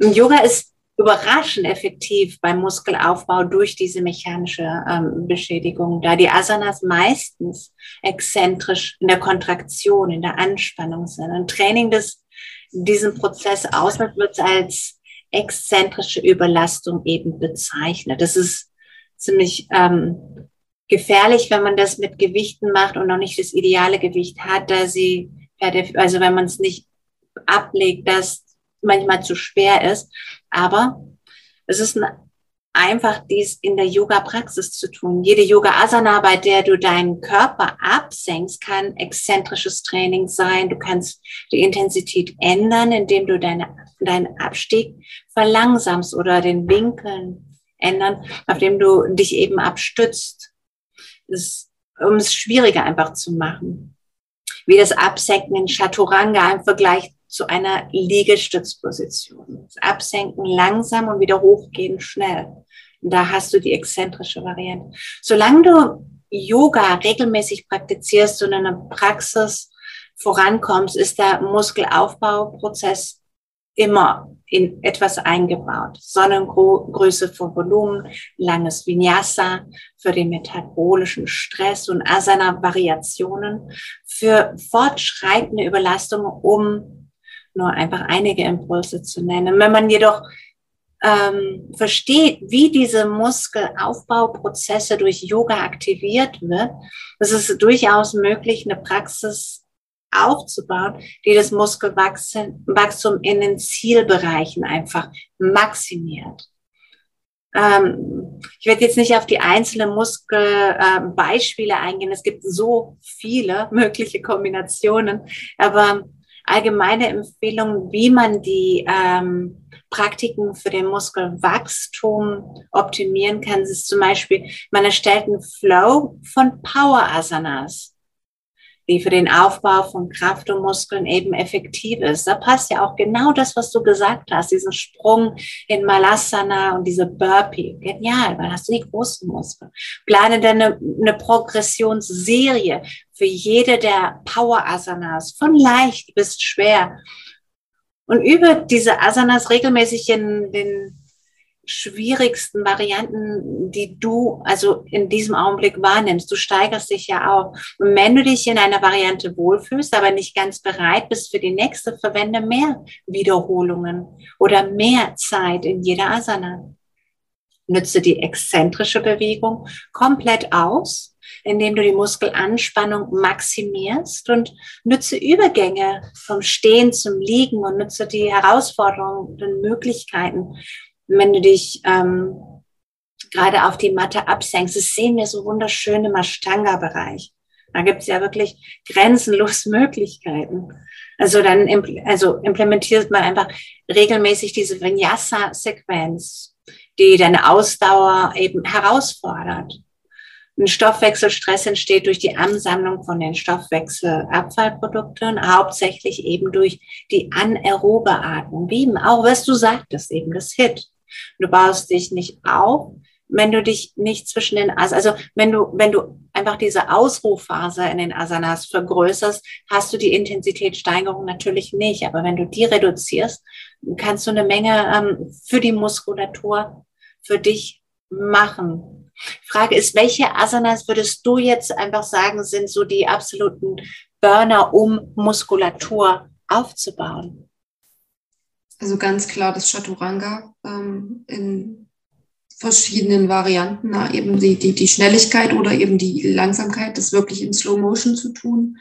Und Yoga ist überraschend effektiv beim Muskelaufbau durch diese mechanische ähm, Beschädigung, da die Asanas meistens exzentrisch in der Kontraktion, in der Anspannung sind. Ein Training, das diesen Prozess ausmacht, wird als exzentrische Überlastung eben bezeichnet. Das ist ziemlich ähm, gefährlich, wenn man das mit Gewichten macht und noch nicht das ideale Gewicht hat, da sie, also wenn man es nicht ablegt, das manchmal zu schwer ist. Aber es ist ein einfach dies in der Yoga-Praxis zu tun. Jede Yoga-Asana, bei der du deinen Körper absenkst, kann exzentrisches Training sein. Du kannst die Intensität ändern, indem du deine, deinen Abstieg verlangsamst oder den Winkeln ändern, auf dem du dich eben abstützt. Das, um es schwieriger einfach zu machen. Wie das Absenken in Chaturanga im Vergleich zu einer Liegestützposition. Absenken langsam und wieder hochgehen schnell. Da hast du die exzentrische Variante. Solange du Yoga regelmäßig praktizierst und in der Praxis vorankommst, ist der Muskelaufbauprozess immer in etwas eingebaut. Sonnengröße für Volumen, langes Vinyasa für den metabolischen Stress und Asana-Variationen für fortschreitende Überlastung, um nur einfach einige Impulse zu nennen. Wenn man jedoch ähm, versteht, wie diese Muskelaufbauprozesse durch Yoga aktiviert wird, ist es durchaus möglich, eine Praxis aufzubauen, die das Muskelwachstum in den Zielbereichen einfach maximiert. Ähm, ich werde jetzt nicht auf die einzelnen Muskelbeispiele äh, eingehen. Es gibt so viele mögliche Kombinationen, aber allgemeine Empfehlungen, wie man die ähm, Praktiken für den Muskelwachstum optimieren kann, ist zum Beispiel, man erstellt einen Flow von Power Asanas die für den Aufbau von Kraft und Muskeln eben effektiv ist. Da passt ja auch genau das, was du gesagt hast, diesen Sprung in Malasana und diese Burpee. Genial, weil hast du die großen Muskeln. Plane dann eine, eine Progressionsserie für jede der Power Asanas, von leicht bis schwer. Und übe diese Asanas regelmäßig in den schwierigsten Varianten, die du also in diesem Augenblick wahrnimmst. Du steigerst dich ja auch. Und wenn du dich in einer Variante wohlfühlst, aber nicht ganz bereit bist für die nächste, verwende mehr Wiederholungen oder mehr Zeit in jeder Asana. Nütze die exzentrische Bewegung komplett aus, indem du die Muskelanspannung maximierst und nütze Übergänge vom Stehen zum Liegen und nütze die Herausforderungen und Möglichkeiten wenn du dich ähm, gerade auf die Matte absenkst. Das sehen wir so wunderschön im Ashtanga-Bereich. Da gibt es ja wirklich grenzenlos Möglichkeiten. Also dann also implementiert man einfach regelmäßig diese Vinyasa-Sequenz, die deine Ausdauer eben herausfordert. Ein Stoffwechselstress entsteht durch die Ansammlung von den Stoffwechselabfallprodukten, hauptsächlich eben durch die anaerobe Atmung, wie auch, was du sagtest, eben das HIT. Du baust dich nicht auf, wenn du dich nicht zwischen den Asanas, also wenn du, wenn du einfach diese Ausruhphase in den Asanas vergrößerst, hast du die Intensitätssteigerung natürlich nicht. Aber wenn du die reduzierst, kannst du eine Menge ähm, für die Muskulatur für dich machen. Frage ist, welche Asanas würdest du jetzt einfach sagen, sind so die absoluten Burner, um Muskulatur aufzubauen?
Also ganz klar das Chaturanga ähm, in verschiedenen Varianten, na, eben die, die, die Schnelligkeit oder eben die Langsamkeit, das wirklich in Slow Motion zu tun.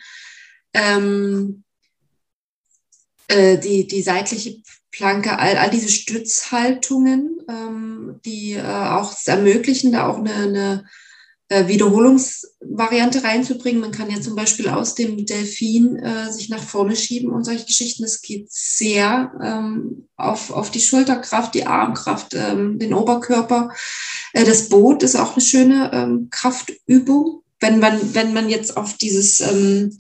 Ähm, äh, die, die seitliche Planke, all, all diese Stützhaltungen, ähm, die äh, auch ermöglichen, da auch eine, eine äh, Wiederholungsvariante reinzubringen. Man kann ja zum Beispiel aus dem Delfin äh, sich nach vorne schieben und solche Geschichten. Das geht sehr ähm, auf, auf die Schulterkraft, die Armkraft, ähm, den Oberkörper. Äh, das Boot ist auch eine schöne ähm, Kraftübung. Wenn man, wenn man jetzt auf dieses ähm,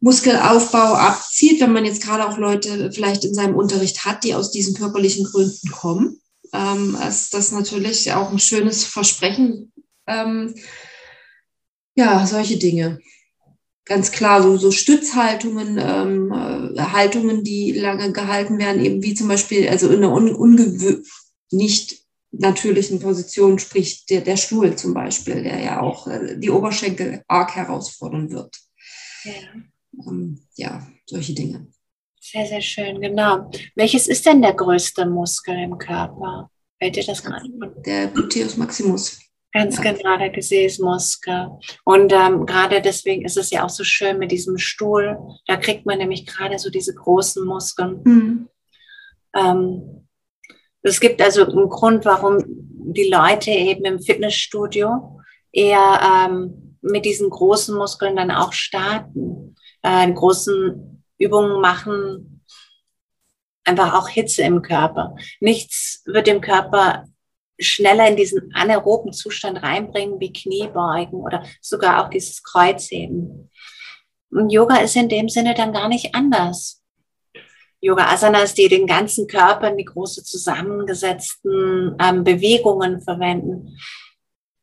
Muskelaufbau abzieht, wenn man jetzt gerade auch Leute vielleicht in seinem Unterricht hat, die aus diesen körperlichen Gründen kommen, ähm, ist das natürlich auch ein schönes Versprechen, ähm, ja, solche Dinge. Ganz klar, so, so Stützhaltungen, ähm, äh, Haltungen, die lange gehalten werden, eben wie zum Beispiel, also in einer un ungewö nicht natürlichen Position, sprich der, der Stuhl zum Beispiel, der ja auch äh, die Oberschenkel arg herausfordern wird. Ja. Ähm, ja, solche Dinge.
Sehr, sehr schön, genau. Welches ist denn der größte Muskel im Körper? Fällt dir das
gerade? Der Gluteus Maximus.
Ganz genau, der Gesäßmuskel. Und ähm, gerade deswegen ist es ja auch so schön mit diesem Stuhl. Da kriegt man nämlich gerade so diese großen Muskeln. Mhm. Ähm, es gibt also einen Grund, warum die Leute eben im Fitnessstudio eher ähm, mit diesen großen Muskeln dann auch starten, äh, großen Übungen machen, einfach auch Hitze im Körper. Nichts wird dem Körper schneller in diesen anaeroben Zustand reinbringen, wie Kniebeugen oder sogar auch dieses Kreuzheben. Und Yoga ist in dem Sinne dann gar nicht anders. Yoga Asanas, die den ganzen Körper in die große zusammengesetzten ähm, Bewegungen verwenden,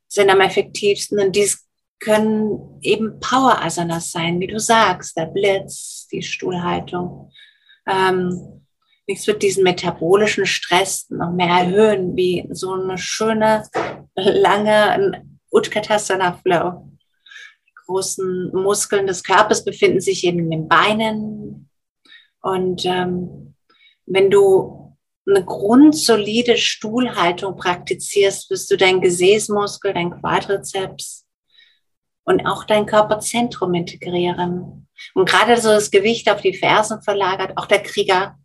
sind am effektivsten. Und dies können eben Power Asanas sein, wie du sagst, der Blitz, die Stuhlhaltung. Ähm, nichts wird diesen metabolischen Stress noch mehr erhöhen, wie so eine schöne, lange Utkatasana Flow. Die großen Muskeln des Körpers befinden sich eben in den Beinen. Und ähm, wenn du eine grundsolide Stuhlhaltung praktizierst, wirst du dein Gesäßmuskel, dein Quadrizeps und auch dein Körperzentrum integrieren. Und gerade so das Gewicht auf die Fersen verlagert, auch der Krieger.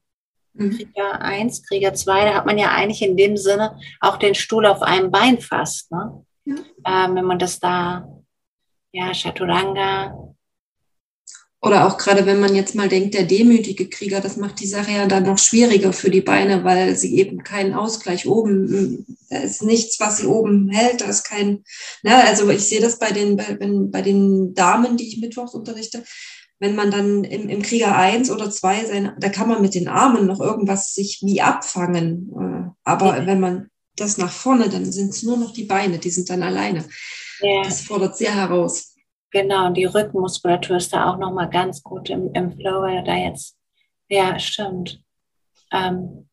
Krieger 1, Krieger 2, da hat man ja eigentlich in dem Sinne auch den Stuhl auf einem Bein fast. Ne? Ja. Ähm, wenn man das da, ja, Chaturanga.
Oder auch gerade wenn man jetzt mal denkt, der demütige Krieger, das macht die Sache ja dann noch schwieriger für die Beine, weil sie eben keinen Ausgleich oben, da ist nichts, was sie oben hält, da ist kein, ne, also ich sehe das bei den, bei, bei den Damen, die ich mittwochs unterrichte, wenn man dann im, im Krieger 1 oder 2 sein, da kann man mit den Armen noch irgendwas sich wie abfangen. Äh, aber ja. wenn man das nach vorne, dann sind es nur noch die Beine, die sind dann alleine. Ja. Das fordert sehr heraus.
Genau, und die Rückenmuskulatur ist da auch nochmal ganz gut im, im Flow, weil da jetzt, ja, stimmt. Ähm,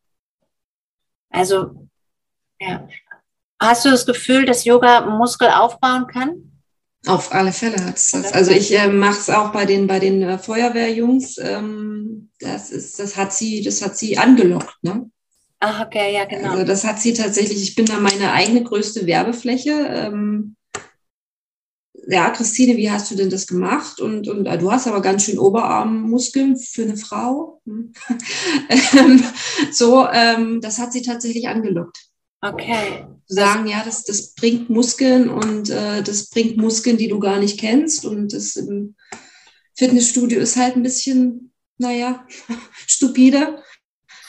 also, ja. Hast du das Gefühl, dass Yoga Muskel aufbauen kann?
Auf alle Fälle hat es das. Also ich äh, mache es auch bei den, bei den äh, Feuerwehrjungs. Ähm, das, ist, das, hat sie, das hat sie angelockt. Ne?
Ach, okay, ja, genau.
Also das hat sie tatsächlich, ich bin da meine eigene größte Werbefläche. Ähm, ja, Christine, wie hast du denn das gemacht? Und, und äh, du hast aber ganz schön Oberarmmuskeln für eine Frau. ähm, so, ähm, das hat sie tatsächlich angelockt.
Okay.
Sagen, ja, das, das bringt Muskeln und äh, das bringt Muskeln, die du gar nicht kennst. Und das im Fitnessstudio ist halt ein bisschen, naja, stupide.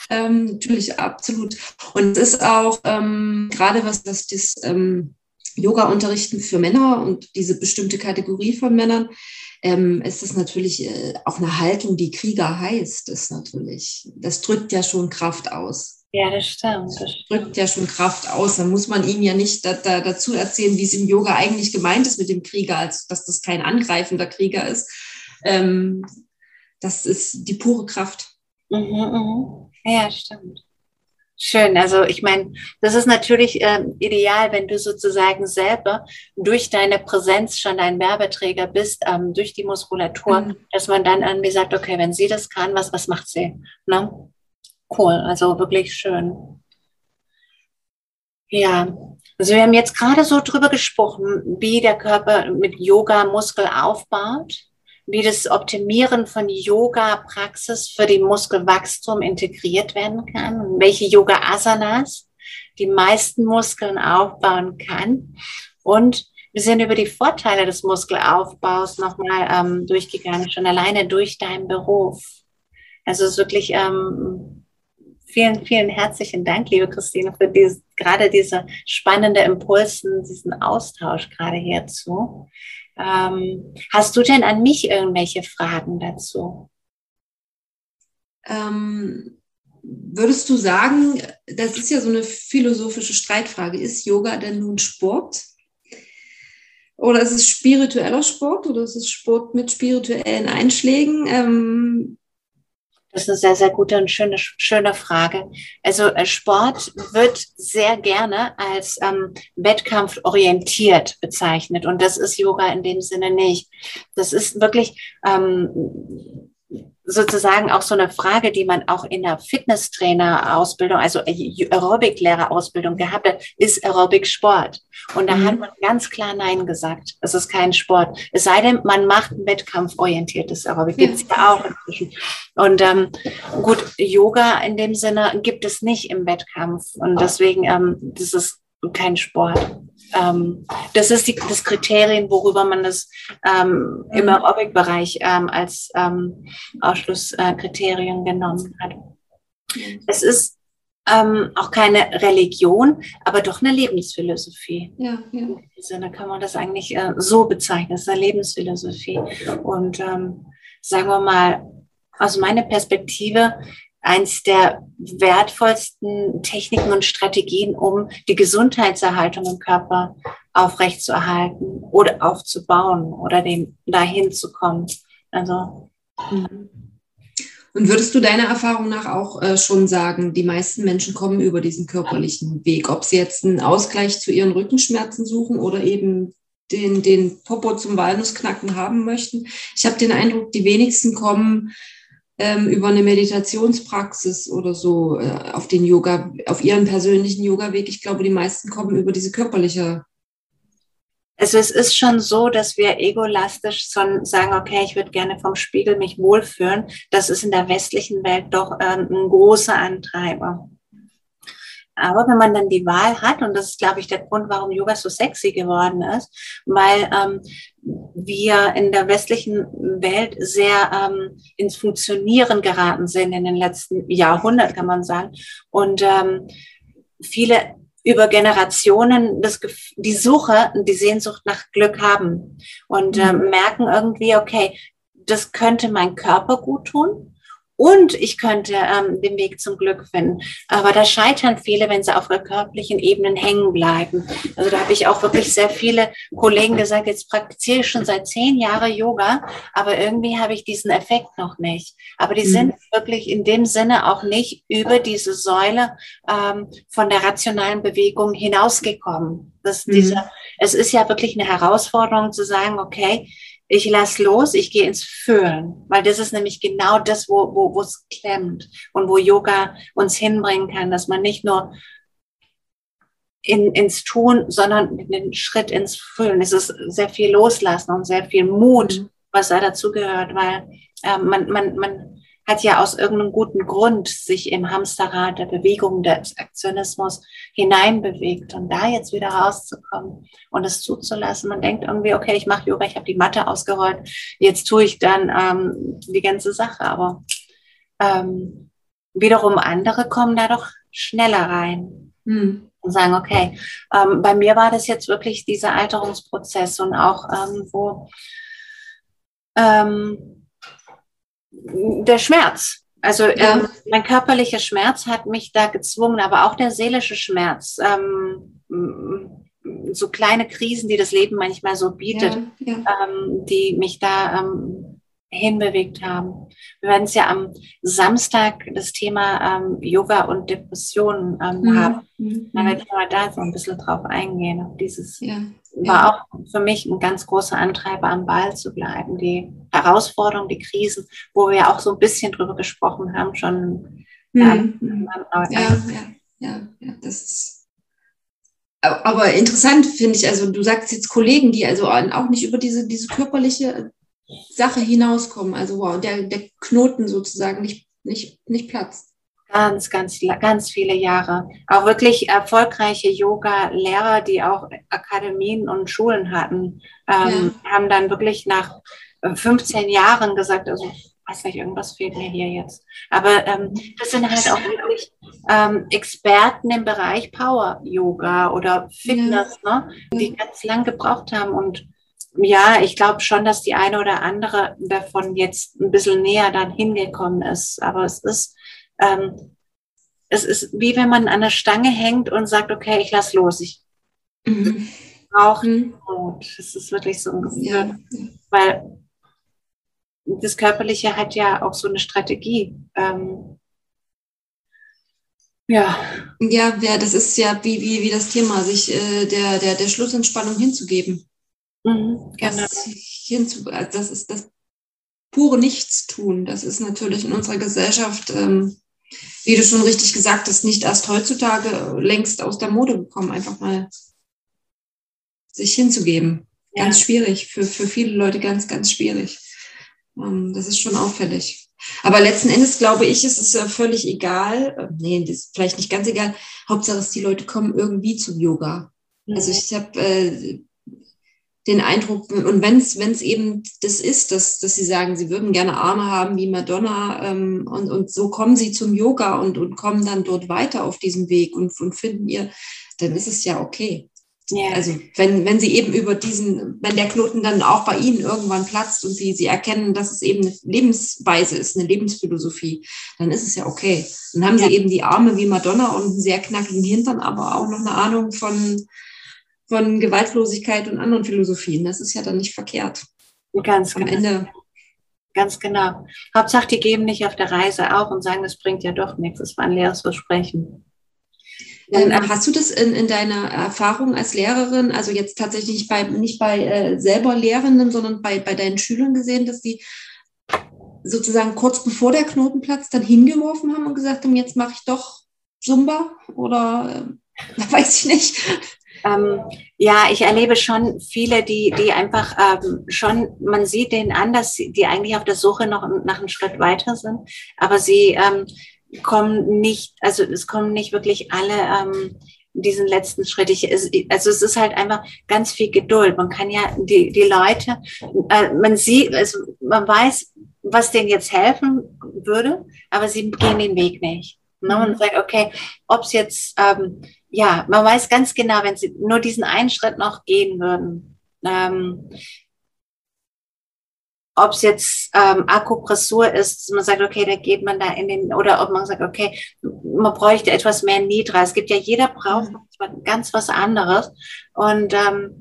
Ähm, natürlich, absolut. Und es ist auch ähm, gerade was das, das ähm, Yoga-Unterrichten für Männer und diese bestimmte Kategorie von Männern, ähm, ist es natürlich äh, auch eine Haltung, die Krieger heißt, ist natürlich. Das drückt ja schon Kraft aus.
Ja, das stimmt. Das
drückt ja schon Kraft aus. Da muss man ihm ja nicht da, da, dazu erzählen, wie es im Yoga eigentlich gemeint ist mit dem Krieger, als dass das kein angreifender Krieger ist. Ähm, das ist die pure Kraft.
Mhm, mh. Ja, stimmt. Schön. Also ich meine, das ist natürlich äh, ideal, wenn du sozusagen selber durch deine Präsenz schon ein Werbeträger bist, ähm, durch die Muskulatur, mhm. dass man dann irgendwie sagt, okay, wenn sie das kann, was, was macht sie? Ne? Cool, also wirklich schön. Ja, also wir haben jetzt gerade so drüber gesprochen, wie der Körper mit Yoga Muskel aufbaut wie das Optimieren von Yoga-Praxis für die Muskelwachstum integriert werden kann, welche Yoga-Asanas die meisten Muskeln aufbauen kann. Und wir sind über die Vorteile des Muskelaufbaus nochmal ähm, durchgegangen, schon alleine durch deinen Beruf. Also es ist wirklich ähm, vielen, vielen herzlichen Dank, liebe Christine, für diese, gerade diese spannende Impulsen, diesen Austausch gerade hierzu. Ähm, hast du denn an mich irgendwelche Fragen dazu?
Ähm, würdest du sagen, das ist ja so eine philosophische Streitfrage, ist Yoga denn nun Sport? Oder ist es spiritueller Sport oder ist es Sport mit spirituellen Einschlägen? Ähm,
das ist eine sehr, sehr gute und schöne, schöne Frage. Also äh, Sport wird sehr gerne als ähm, wettkampforientiert bezeichnet und das ist Yoga in dem Sinne nicht. Das ist wirklich ähm, sozusagen auch so eine Frage, die man auch in der Fitnesstrainer-Ausbildung, also Aerobic-Lehrer-Ausbildung gehabt hat, ist Aerobic Sport? Und da mhm. hat man ganz klar Nein gesagt. Es ist kein Sport. Es sei denn, man macht ein wettkampforientiertes Aerobic. Gibt es ja auch inzwischen. Und ähm, gut, Yoga in dem Sinne gibt es nicht im Wettkampf. Und deswegen, ähm, das ist kein Sport ähm, das ist die, das Kriterien, worüber man das ähm, im mhm. Aerobic-Bereich ähm, als ähm, Ausschlusskriterium genommen hat. Es ist ähm, auch keine Religion, aber doch eine Lebensphilosophie. Ja, ja. In dem Sinne kann man das eigentlich äh, so bezeichnen. Es ist eine Lebensphilosophie. Und ähm, sagen wir mal, aus meiner Perspektive eins der wertvollsten Techniken und Strategien, um die Gesundheitserhaltung im Körper aufrechtzuerhalten oder aufzubauen oder dem dahin zu kommen. Also.
Mhm. Und würdest du deiner Erfahrung nach auch äh, schon sagen, die meisten Menschen kommen über diesen körperlichen Weg, ob sie jetzt einen Ausgleich zu ihren Rückenschmerzen suchen oder eben den, den Popo zum Walnussknacken haben möchten? Ich habe den Eindruck, die wenigsten kommen ähm, über eine Meditationspraxis oder so äh, auf den Yoga, auf ihren persönlichen Yoga-Weg. Ich glaube, die meisten kommen über diese körperliche.
Also es ist schon so, dass wir egolastisch sagen, okay, ich würde gerne vom Spiegel mich wohlfühlen. Das ist in der westlichen Welt doch ähm, ein großer Antreiber. Aber wenn man dann die Wahl hat, und das ist, glaube ich, der Grund, warum Yoga so sexy geworden ist, weil ähm, wir in der westlichen Welt sehr ähm, ins Funktionieren geraten sind in den letzten Jahrhunderten, kann man sagen. Und ähm, viele über Generationen das, die Suche, die Sehnsucht nach Glück haben und mhm. merken irgendwie, okay, das könnte mein Körper gut tun und ich könnte ähm, den Weg zum Glück finden. Aber da scheitern viele, wenn sie auf der körperlichen Ebene hängen bleiben. Also da habe ich auch wirklich sehr viele Kollegen gesagt, jetzt praktiziere ich schon seit zehn Jahren Yoga, aber irgendwie habe ich diesen Effekt noch nicht. Aber die mhm. sind wirklich in dem Sinne auch nicht über diese Säule ähm, von der rationalen Bewegung hinausgekommen. Das, mhm. diese, es ist ja wirklich eine Herausforderung zu sagen, okay, ich lasse los, ich gehe ins Fühlen, weil das ist nämlich genau das, wo, wo, wo es klemmt und wo Yoga uns hinbringen kann, dass man nicht nur in, ins Tun, sondern den Schritt ins Fühlen. Es ist sehr viel Loslassen und sehr viel Mut, mhm. was da dazu gehört, weil äh, man, man, man hat ja aus irgendeinem guten Grund sich im Hamsterrad der Bewegung des Aktionismus hineinbewegt und da jetzt wieder rauszukommen und es zuzulassen. Man denkt irgendwie, okay, ich mache Yoga, ich habe die Matte ausgerollt, jetzt tue ich dann ähm, die ganze Sache. Aber ähm, wiederum andere kommen da doch schneller rein. Hm. Und sagen, okay, ähm, bei mir war das jetzt wirklich dieser Alterungsprozess und auch ähm, wo ähm, der Schmerz. Also ja. ähm, mein körperlicher Schmerz hat mich da gezwungen, aber auch der seelische Schmerz. Ähm, so kleine Krisen, die das Leben manchmal so bietet, ja, ja. Ähm, die mich da ähm, hinbewegt haben. Wir werden es ja am Samstag das Thema ähm, Yoga und Depressionen ähm, mhm. haben. Mhm. Da werde ich mal da so ein bisschen drauf eingehen, auf dieses ja war auch für mich ein ganz großer Antreiber, am Ball zu bleiben. Die Herausforderungen, die Krisen, wo wir auch so ein bisschen drüber gesprochen haben, schon.
Hm. Ja, ja, ja, ja, das ist. Aber interessant finde ich, also du sagst jetzt Kollegen, die also auch nicht über diese, diese körperliche Sache hinauskommen. Also wow, der, der Knoten sozusagen nicht, nicht, nicht platzt.
Ganz, ganz, ganz viele Jahre. Auch wirklich erfolgreiche Yoga-Lehrer, die auch Akademien und Schulen hatten, ähm, ja. haben dann wirklich nach 15 Jahren gesagt, also weiß nicht, irgendwas fehlt mir hier jetzt. Aber ähm, das sind halt auch wirklich ähm, Experten im Bereich Power-Yoga oder Fitness, ja. ne, die ganz lang gebraucht haben. Und ja, ich glaube schon, dass die eine oder andere davon jetzt ein bisschen näher dann hingekommen ist. Aber es ist ähm, es ist wie wenn man an der Stange hängt und sagt, okay, ich lass los. Ich mhm. brauche mhm. Mut. Es ist wirklich so ein Gefühl, ja. weil das Körperliche hat ja auch so eine Strategie. Ähm,
ja. Ja, ja, das ist ja wie, wie, wie das Thema, sich äh, der, der, der Schlussentspannung hinzugeben. Mhm, genau. Das, hinzu, also das ist das pure Nichtstun. Das ist natürlich in unserer Gesellschaft ähm, wie du schon richtig gesagt hast, nicht erst heutzutage längst aus der Mode gekommen, einfach mal sich hinzugeben. Ja. Ganz schwierig, für, für viele Leute ganz, ganz schwierig. Ähm, das ist schon auffällig. Aber letzten Endes glaube ich, ist es völlig egal. Äh, nee, das ist vielleicht nicht ganz egal. Hauptsache, dass die Leute kommen irgendwie zum Yoga. Mhm. Also ich habe äh, den Eindruck, und wenn es eben das ist, dass, dass sie sagen, sie würden gerne Arme haben wie Madonna ähm, und, und so kommen sie zum Yoga und, und kommen dann dort weiter auf diesem Weg und, und finden ihr, dann ist es ja okay. Yeah. Also wenn, wenn sie eben über diesen, wenn der Knoten dann auch bei ihnen irgendwann platzt und sie, sie erkennen, dass es eben eine Lebensweise ist, eine Lebensphilosophie, dann ist es ja okay. Dann haben ja. sie eben die Arme wie Madonna und einen sehr knackigen Hintern, aber auch noch eine Ahnung von, von Gewaltlosigkeit und anderen Philosophien. Das ist ja dann nicht verkehrt.
Ganz Am genau. Ende. Ganz genau. Hauptsache, die geben nicht auf der Reise auf und sagen, das bringt ja doch nichts. Das war ein leeres Versprechen.
Ähm, ähm, hast du das in, in deiner Erfahrung als Lehrerin, also jetzt tatsächlich nicht bei, nicht bei äh, selber Lehrenden, sondern bei, bei deinen Schülern gesehen, dass die sozusagen kurz bevor der Knotenplatz dann hingeworfen haben und gesagt haben, jetzt mache ich doch Zumba oder äh, weiß ich nicht.
Ähm, ja, ich erlebe schon viele, die, die einfach ähm, schon, man sieht denen an, dass sie, die eigentlich auf der Suche noch nach einem Schritt weiter sind, aber sie ähm, kommen nicht, also es kommen nicht wirklich alle ähm, diesen letzten Schritt. Ich, also es ist halt einfach ganz viel Geduld. Man kann ja die, die Leute, äh, man sieht, also man weiß, was denen jetzt helfen würde, aber sie gehen den Weg nicht. Ne? Und sagt, okay, ob es jetzt ähm, ja, man weiß ganz genau, wenn sie nur diesen einen Schritt noch gehen würden, ähm, ob es jetzt ähm, Akupressur ist, man sagt, okay, da geht man da in den, oder ob man sagt, okay, man bräuchte etwas mehr Nidra. Es gibt ja, jeder braucht mhm. ganz was anderes. Und ähm,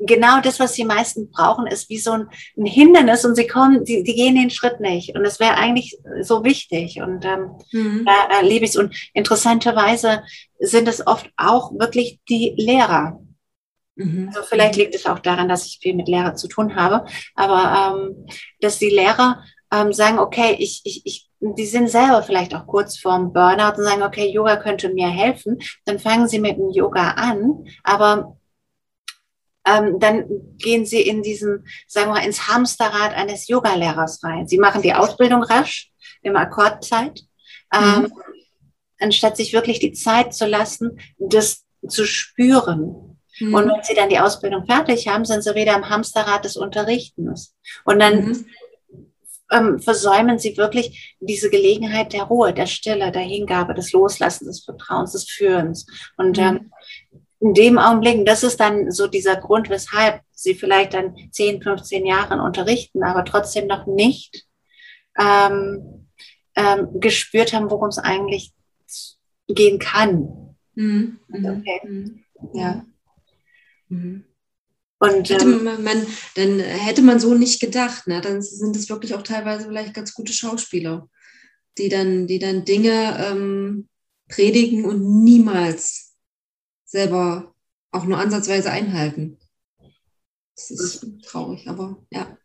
genau das, was die meisten brauchen, ist wie so ein, ein Hindernis und sie kommen, die, die gehen den Schritt nicht. Und das wäre eigentlich so wichtig. Und ähm, mhm. da erlebe ich es. Und interessanterweise sind es oft auch wirklich die Lehrer. Mhm. Also vielleicht liegt es auch daran, dass ich viel mit Lehrer zu tun habe, aber ähm, dass die Lehrer ähm, sagen, okay, ich, ich, ich, die sind selber vielleicht auch kurz vorm Burnout und sagen, okay, Yoga könnte mir helfen. Dann fangen sie mit dem Yoga an, aber ähm, dann gehen sie in diesen, sagen wir mal, ins Hamsterrad eines Yogalehrers rein. Sie machen die Ausbildung rasch, im Akkordzeit, ähm, mhm. anstatt sich wirklich die Zeit zu lassen, das zu spüren. Mhm. Und wenn sie dann die Ausbildung fertig haben, sind sie wieder im Hamsterrad des Unterrichtens. Und dann mhm. ähm, versäumen sie wirklich diese Gelegenheit der Ruhe, der Stille, der Hingabe, des Loslassens, des Vertrauens, des Führens. Und mhm. ähm, in dem Augenblick, das ist dann so dieser Grund, weshalb sie vielleicht dann 10, 15 Jahre unterrichten, aber trotzdem noch nicht ähm, ähm, gespürt haben, worum es eigentlich gehen kann. Mhm. mhm. Okay. Mhm. Ja.
Mhm. Und hätte ähm, man, dann hätte man so nicht gedacht, ne? Dann sind es wirklich auch teilweise vielleicht ganz gute Schauspieler, die dann, die dann Dinge ähm, predigen und niemals selber auch nur ansatzweise einhalten. Das ist traurig, aber ja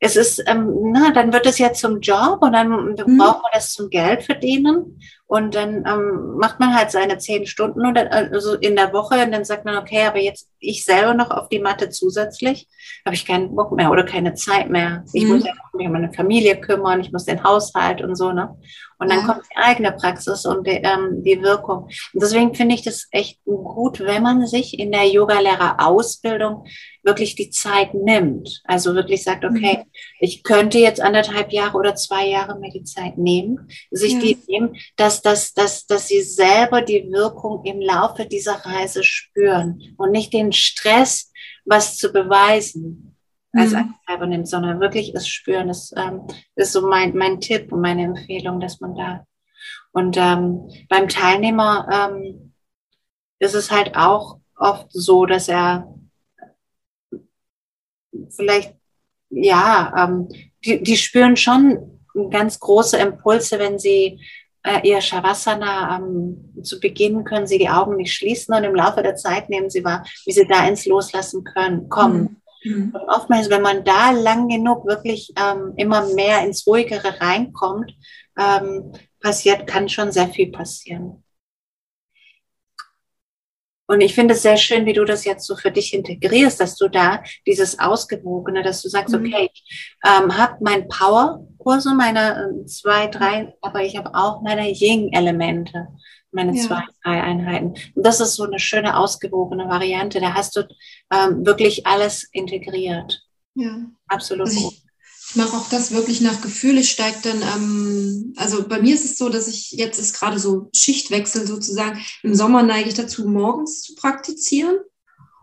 es ist, ähm, na, dann wird es ja zum Job und dann mhm. braucht man das zum Geld verdienen. Und dann ähm, macht man halt seine zehn Stunden und dann, also in der Woche und dann sagt man, okay, aber jetzt ich selber noch auf die Matte zusätzlich, habe ich keinen Bock mehr oder keine Zeit mehr. Ich mhm. muss ja mich um meine Familie kümmern, ich muss den Haushalt und so, ne? Und dann ja. kommt die eigene Praxis und die, ähm, die Wirkung. Und deswegen finde ich das echt gut, wenn man sich in der Yogalehrerausbildung wirklich die Zeit nimmt. Also wirklich sagt, okay, mhm. ich könnte jetzt anderthalb Jahre oder zwei Jahre mir die Zeit nehmen, sich ja. die nehmen, dass, dass, dass, dass sie selber die Wirkung im Laufe dieser Reise spüren und nicht den Stress, was zu beweisen als mhm. Antreiber nimmt, sondern wirklich es spüren. Das ähm, ist so mein, mein Tipp und meine Empfehlung, dass man da. Und ähm, beim Teilnehmer ähm, ist es halt auch oft so, dass er vielleicht, ja, ähm, die, die spüren schon ganz große Impulse, wenn sie äh, ihr Shavasana ähm, zu Beginn können sie die Augen nicht schließen und im Laufe der Zeit nehmen sie wahr, wie sie da ins Loslassen können, kommen. Mhm. Und oftmals, wenn man da lang genug wirklich ähm, immer mehr ins Ruhigere reinkommt, ähm, passiert, kann schon sehr viel passieren. Und ich finde es sehr schön, wie du das jetzt so für dich integrierst, dass du da dieses Ausgewogene, dass du sagst, mhm. okay, ich ähm, habe mein Power-Kurse, meine äh, zwei, drei, aber ich habe auch meine Ying-Elemente, meine ja. zwei, drei Einheiten. Und das ist so eine schöne, ausgewogene Variante. Da hast du ähm, wirklich alles integriert.
Ja. Absolut. Also ich, ich mache auch das wirklich nach Gefühl. Ich steige dann, ähm, also bei mir ist es so, dass ich jetzt ist gerade so Schichtwechsel sozusagen. Im Sommer neige ich dazu, morgens zu praktizieren.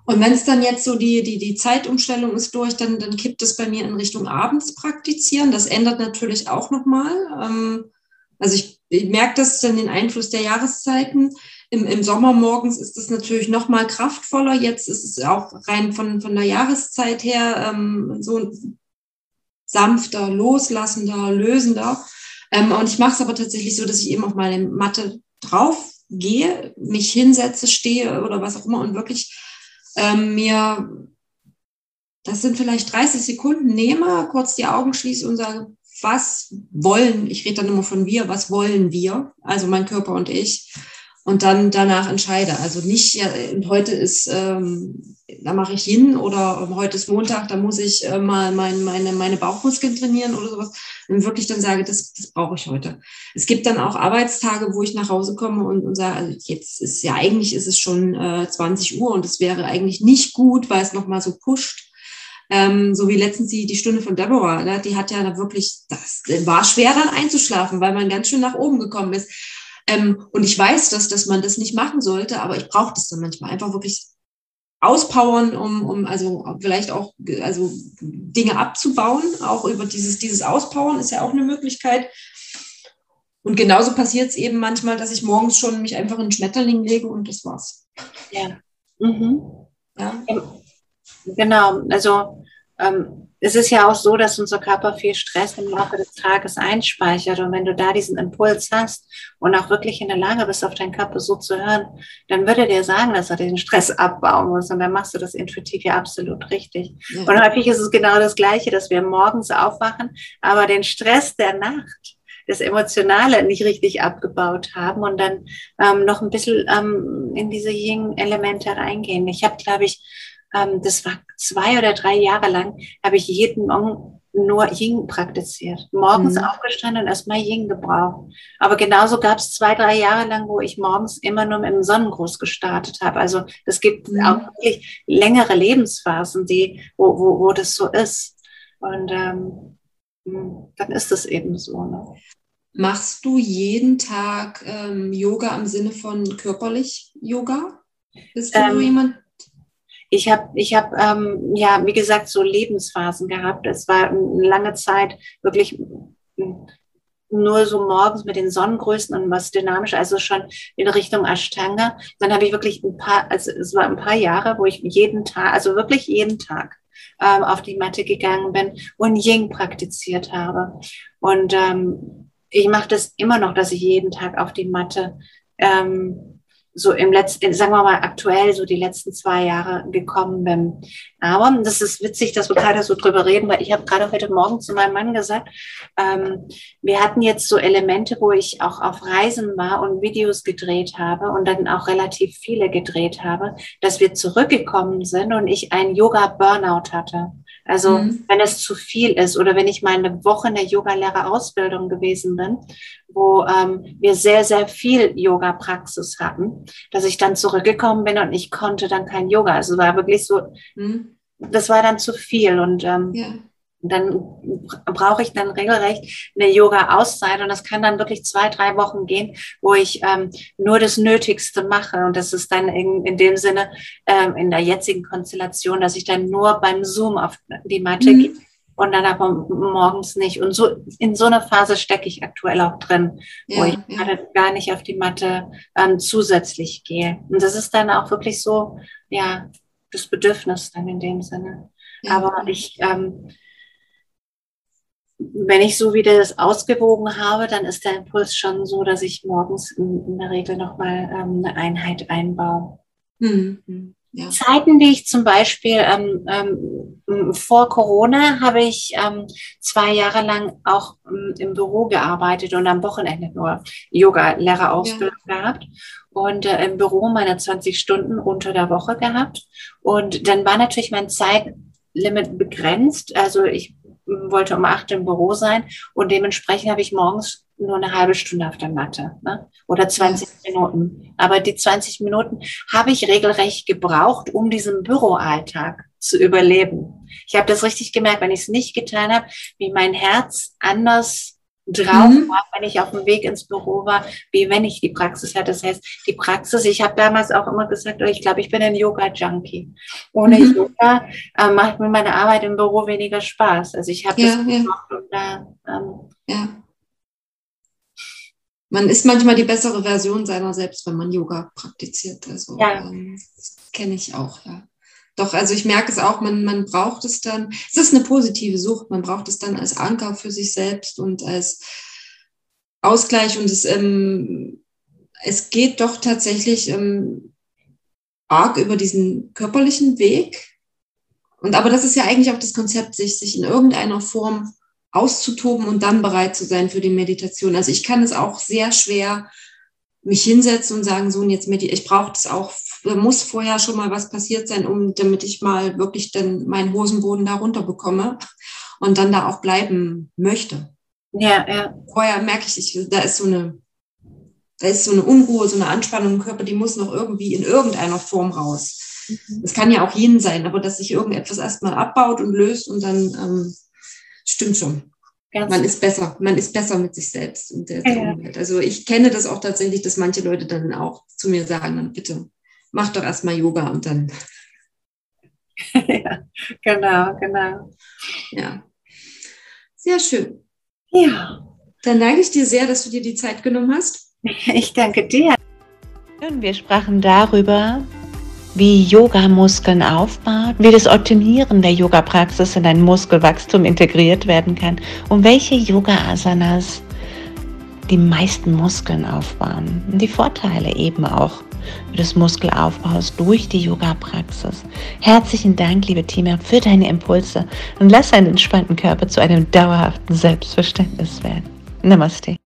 Und wenn es dann jetzt so die, die, die Zeitumstellung ist durch, dann, dann kippt es bei mir in Richtung abends praktizieren. Das ändert natürlich auch nochmal. Ähm, also ich, ich merke das dann den Einfluss der Jahreszeiten. Im, Im Sommer morgens ist es natürlich noch mal kraftvoller. Jetzt ist es auch rein von, von der Jahreszeit her ähm, so sanfter, loslassender, lösender. Ähm, und ich mache es aber tatsächlich so, dass ich eben auf meine Matte drauf gehe, mich hinsetze, stehe oder was auch immer und wirklich ähm, mir, das sind vielleicht 30 Sekunden, nehme, kurz die Augen schließe und sage, was wollen, ich rede dann immer von wir, was wollen wir, also mein Körper und ich, und dann danach entscheide. Also nicht, ja, heute ist, ähm, da mache ich hin oder heute ist Montag, da muss ich äh, mal mein, meine, meine Bauchmuskeln trainieren oder sowas. Und wirklich dann sage, das, das brauche ich heute. Es gibt dann auch Arbeitstage, wo ich nach Hause komme und, und sage, also jetzt ist ja eigentlich ist es schon äh, 20 Uhr und es wäre eigentlich nicht gut, weil es nochmal so pusht. Ähm, so wie letztens die, die Stunde von Deborah, ne? die hat ja da wirklich, das war schwer dann einzuschlafen, weil man ganz schön nach oben gekommen ist. Ähm, und ich weiß, dass, dass man das nicht machen sollte, aber ich brauche das dann manchmal einfach wirklich auspowern, um, um also vielleicht auch also Dinge abzubauen. Auch über dieses, dieses Auspowern ist ja auch eine Möglichkeit. Und genauso passiert es eben manchmal, dass ich morgens schon mich einfach in einen Schmetterling lege und das war's.
Ja. Mhm. ja. Genau, also ähm, es ist ja auch so, dass unser Körper viel Stress im Laufe des Tages einspeichert. Und wenn du da diesen Impuls hast und auch wirklich in der Lage bist, auf deinen Körper so zu hören, dann würde der sagen, dass er den Stress abbauen muss. Und dann machst du das intuitiv ja absolut richtig. Ja. Und häufig ist es genau das Gleiche, dass wir morgens aufwachen, aber den Stress der Nacht, das Emotionale nicht richtig abgebaut haben und dann ähm, noch ein bisschen ähm, in diese Yin-Elemente reingehen. Ich habe, glaube ich, ähm, das war zwei oder drei Jahre lang, habe ich jeden Morgen nur Ying praktiziert. Morgens
Mhm.
aufgestanden und erstmal Ying gebraucht. Aber genauso gab es zwei, drei Jahre lang, wo ich morgens immer nur mit dem Sonnengruß gestartet habe. Also es gibt
Mhm.
auch wirklich längere Lebensphasen, die, wo, wo, wo das so ist. Und ähm, mh, dann ist es eben so. Ne?
Machst du jeden Tag ähm, Yoga im Sinne von körperlich Yoga? Bist du
Ähm,
jemand?
Ich habe, ich hab, ähm, ja, wie gesagt, so Lebensphasen gehabt. Es war eine lange Zeit wirklich nur so morgens mit den Sonnengrößen und was dynamisch, also schon in Richtung Ashtanga. Dann habe ich wirklich ein paar, also es war ein paar Jahre, wo ich jeden Tag, also wirklich jeden Tag ähm, auf die Matte gegangen bin und Ying praktiziert habe. Und ähm, ich mache das immer noch, dass ich jeden Tag auf die Matte ähm, so im letzten, sagen wir mal aktuell, so die letzten zwei Jahre gekommen bin. Aber das ist witzig, dass wir gerade so drüber reden, weil ich habe gerade heute Morgen zu meinem Mann gesagt, ähm, wir hatten jetzt so Elemente, wo ich auch auf Reisen war und Videos gedreht habe und dann auch relativ viele gedreht habe, dass wir zurückgekommen sind und ich einen Yoga-Burnout hatte. Also
Mhm.
wenn es zu viel ist oder wenn ich mal eine Woche in der Yoga-Lehrerausbildung gewesen bin, wo ähm, wir sehr, sehr viel Yoga-Praxis hatten, dass ich dann zurückgekommen bin und ich konnte dann kein Yoga. Also war wirklich so,
Hm?
das war dann zu viel und ähm,
Ja.
Dann brauche ich dann regelrecht eine Yoga-Auszeit und das kann dann wirklich zwei, drei Wochen gehen, wo ich ähm, nur das Nötigste mache und das ist dann in, in dem Sinne ähm, in der jetzigen Konstellation, dass ich dann nur beim Zoom auf die Matte
Mhm.
gehe und dann aber morgens nicht und so in so einer Phase stecke ich aktuell auch drin, wo
Ja,
ich
ja.
gerade gar nicht auf die Matte ähm, zusätzlich gehe und das ist dann auch wirklich so, ja, das Bedürfnis dann in dem Sinne.
Ja.
Aber ich, ähm, wenn ich so wieder das ausgewogen habe, dann ist der Impuls schon so, dass ich morgens in, der Regel nochmal ähm, eine Einheit einbaue.
Hm, hm, ja.
Zeiten, die ich zum Beispiel ähm, ähm, vor Corona habe ich ähm, zwei Jahre lang auch ähm, im Büro gearbeitet und am Wochenende nur Yoga-Lehrerausbildung gehabt und äh, im Büro meine 20 Stunden unter der Woche gehabt. Und dann war natürlich mein Zeitlimit begrenzt. Also ich wollte um acht im Büro sein und dementsprechend habe ich morgens nur eine halbe Stunde auf der Matte ne? oder 20 Minuten. Aber die 20 Minuten habe ich regelrecht gebraucht, um diesen Büroalltag zu überleben. Ich habe das richtig gemerkt, wenn ich es nicht getan habe, wie mein Herz anders drauf
Mhm.
war, wenn ich auf dem Weg ins Büro war, wie wenn ich die Praxis hatte. Das heißt, die Praxis, ich habe damals auch immer gesagt, oh, ich glaube, ich bin ein Yoga-Junkie. Ohne
Mhm.
Yoga äh, macht mir meine Arbeit im Büro weniger Spaß. Also ich habe
Ja,
das
ja.
gemacht und da, ähm,
Ja. Man ist manchmal die bessere Version seiner selbst, wenn man Yoga praktiziert. Also
Ja.
ähm, das kenne ich auch, ja. Doch, also ich merke es auch, man, man braucht es dann, es ist eine positive Sucht, man braucht es dann als Anker für sich selbst und als Ausgleich und es, ähm, es geht doch tatsächlich ähm, arg über diesen körperlichen Weg. Und aber das ist ja eigentlich auch das Konzept, sich, sich in irgendeiner Form auszutoben und dann bereit zu sein für die Meditation. Also ich kann es auch sehr schwer mich hinsetzen und sagen, so und jetzt meditiere. Ich brauche das auch, muss vorher schon mal was passiert sein, um damit ich mal wirklich dann meinen Hosenboden da runter bekomme und dann da auch bleiben möchte.
ja, ja,
Vorher merke ich, ich, da ist so eine, da ist so eine Unruhe, so eine Anspannung im Körper, die muss noch irgendwie in irgendeiner Form raus. Das kann ja auch Yin sein, aber dass sich irgendetwas erstmal abbaut und löst und dann ähm, stimmt schon.
ganz
Man ist besser, man ist besser mit sich selbst und der, der
Ja.
Umwelt. Also ich kenne das auch tatsächlich, dass manche Leute dann auch zu mir sagen, dann bitte mach doch erstmal Yoga und dann,
ja, genau, genau.
ja. Sehr schön.
Ja,
Dann danke ich dir sehr, dass du dir die Zeit genommen hast.
ich danke dir.
Und wir sprachen darüber, wie Yoga Muskeln aufbaut, wie das Optimieren der Yoga-Praxis in dein Muskelwachstum integriert werden kann und welche Yoga-Asanas die meisten Muskeln aufbauen und die Vorteile eben auch des Muskelaufbaus durch die Yoga-Praxis. Herzlichen Dank, liebe Tina, für deine Impulse und lass einen entspannten Körper zu einem dauerhaften Selbstverständnis werden. Namaste.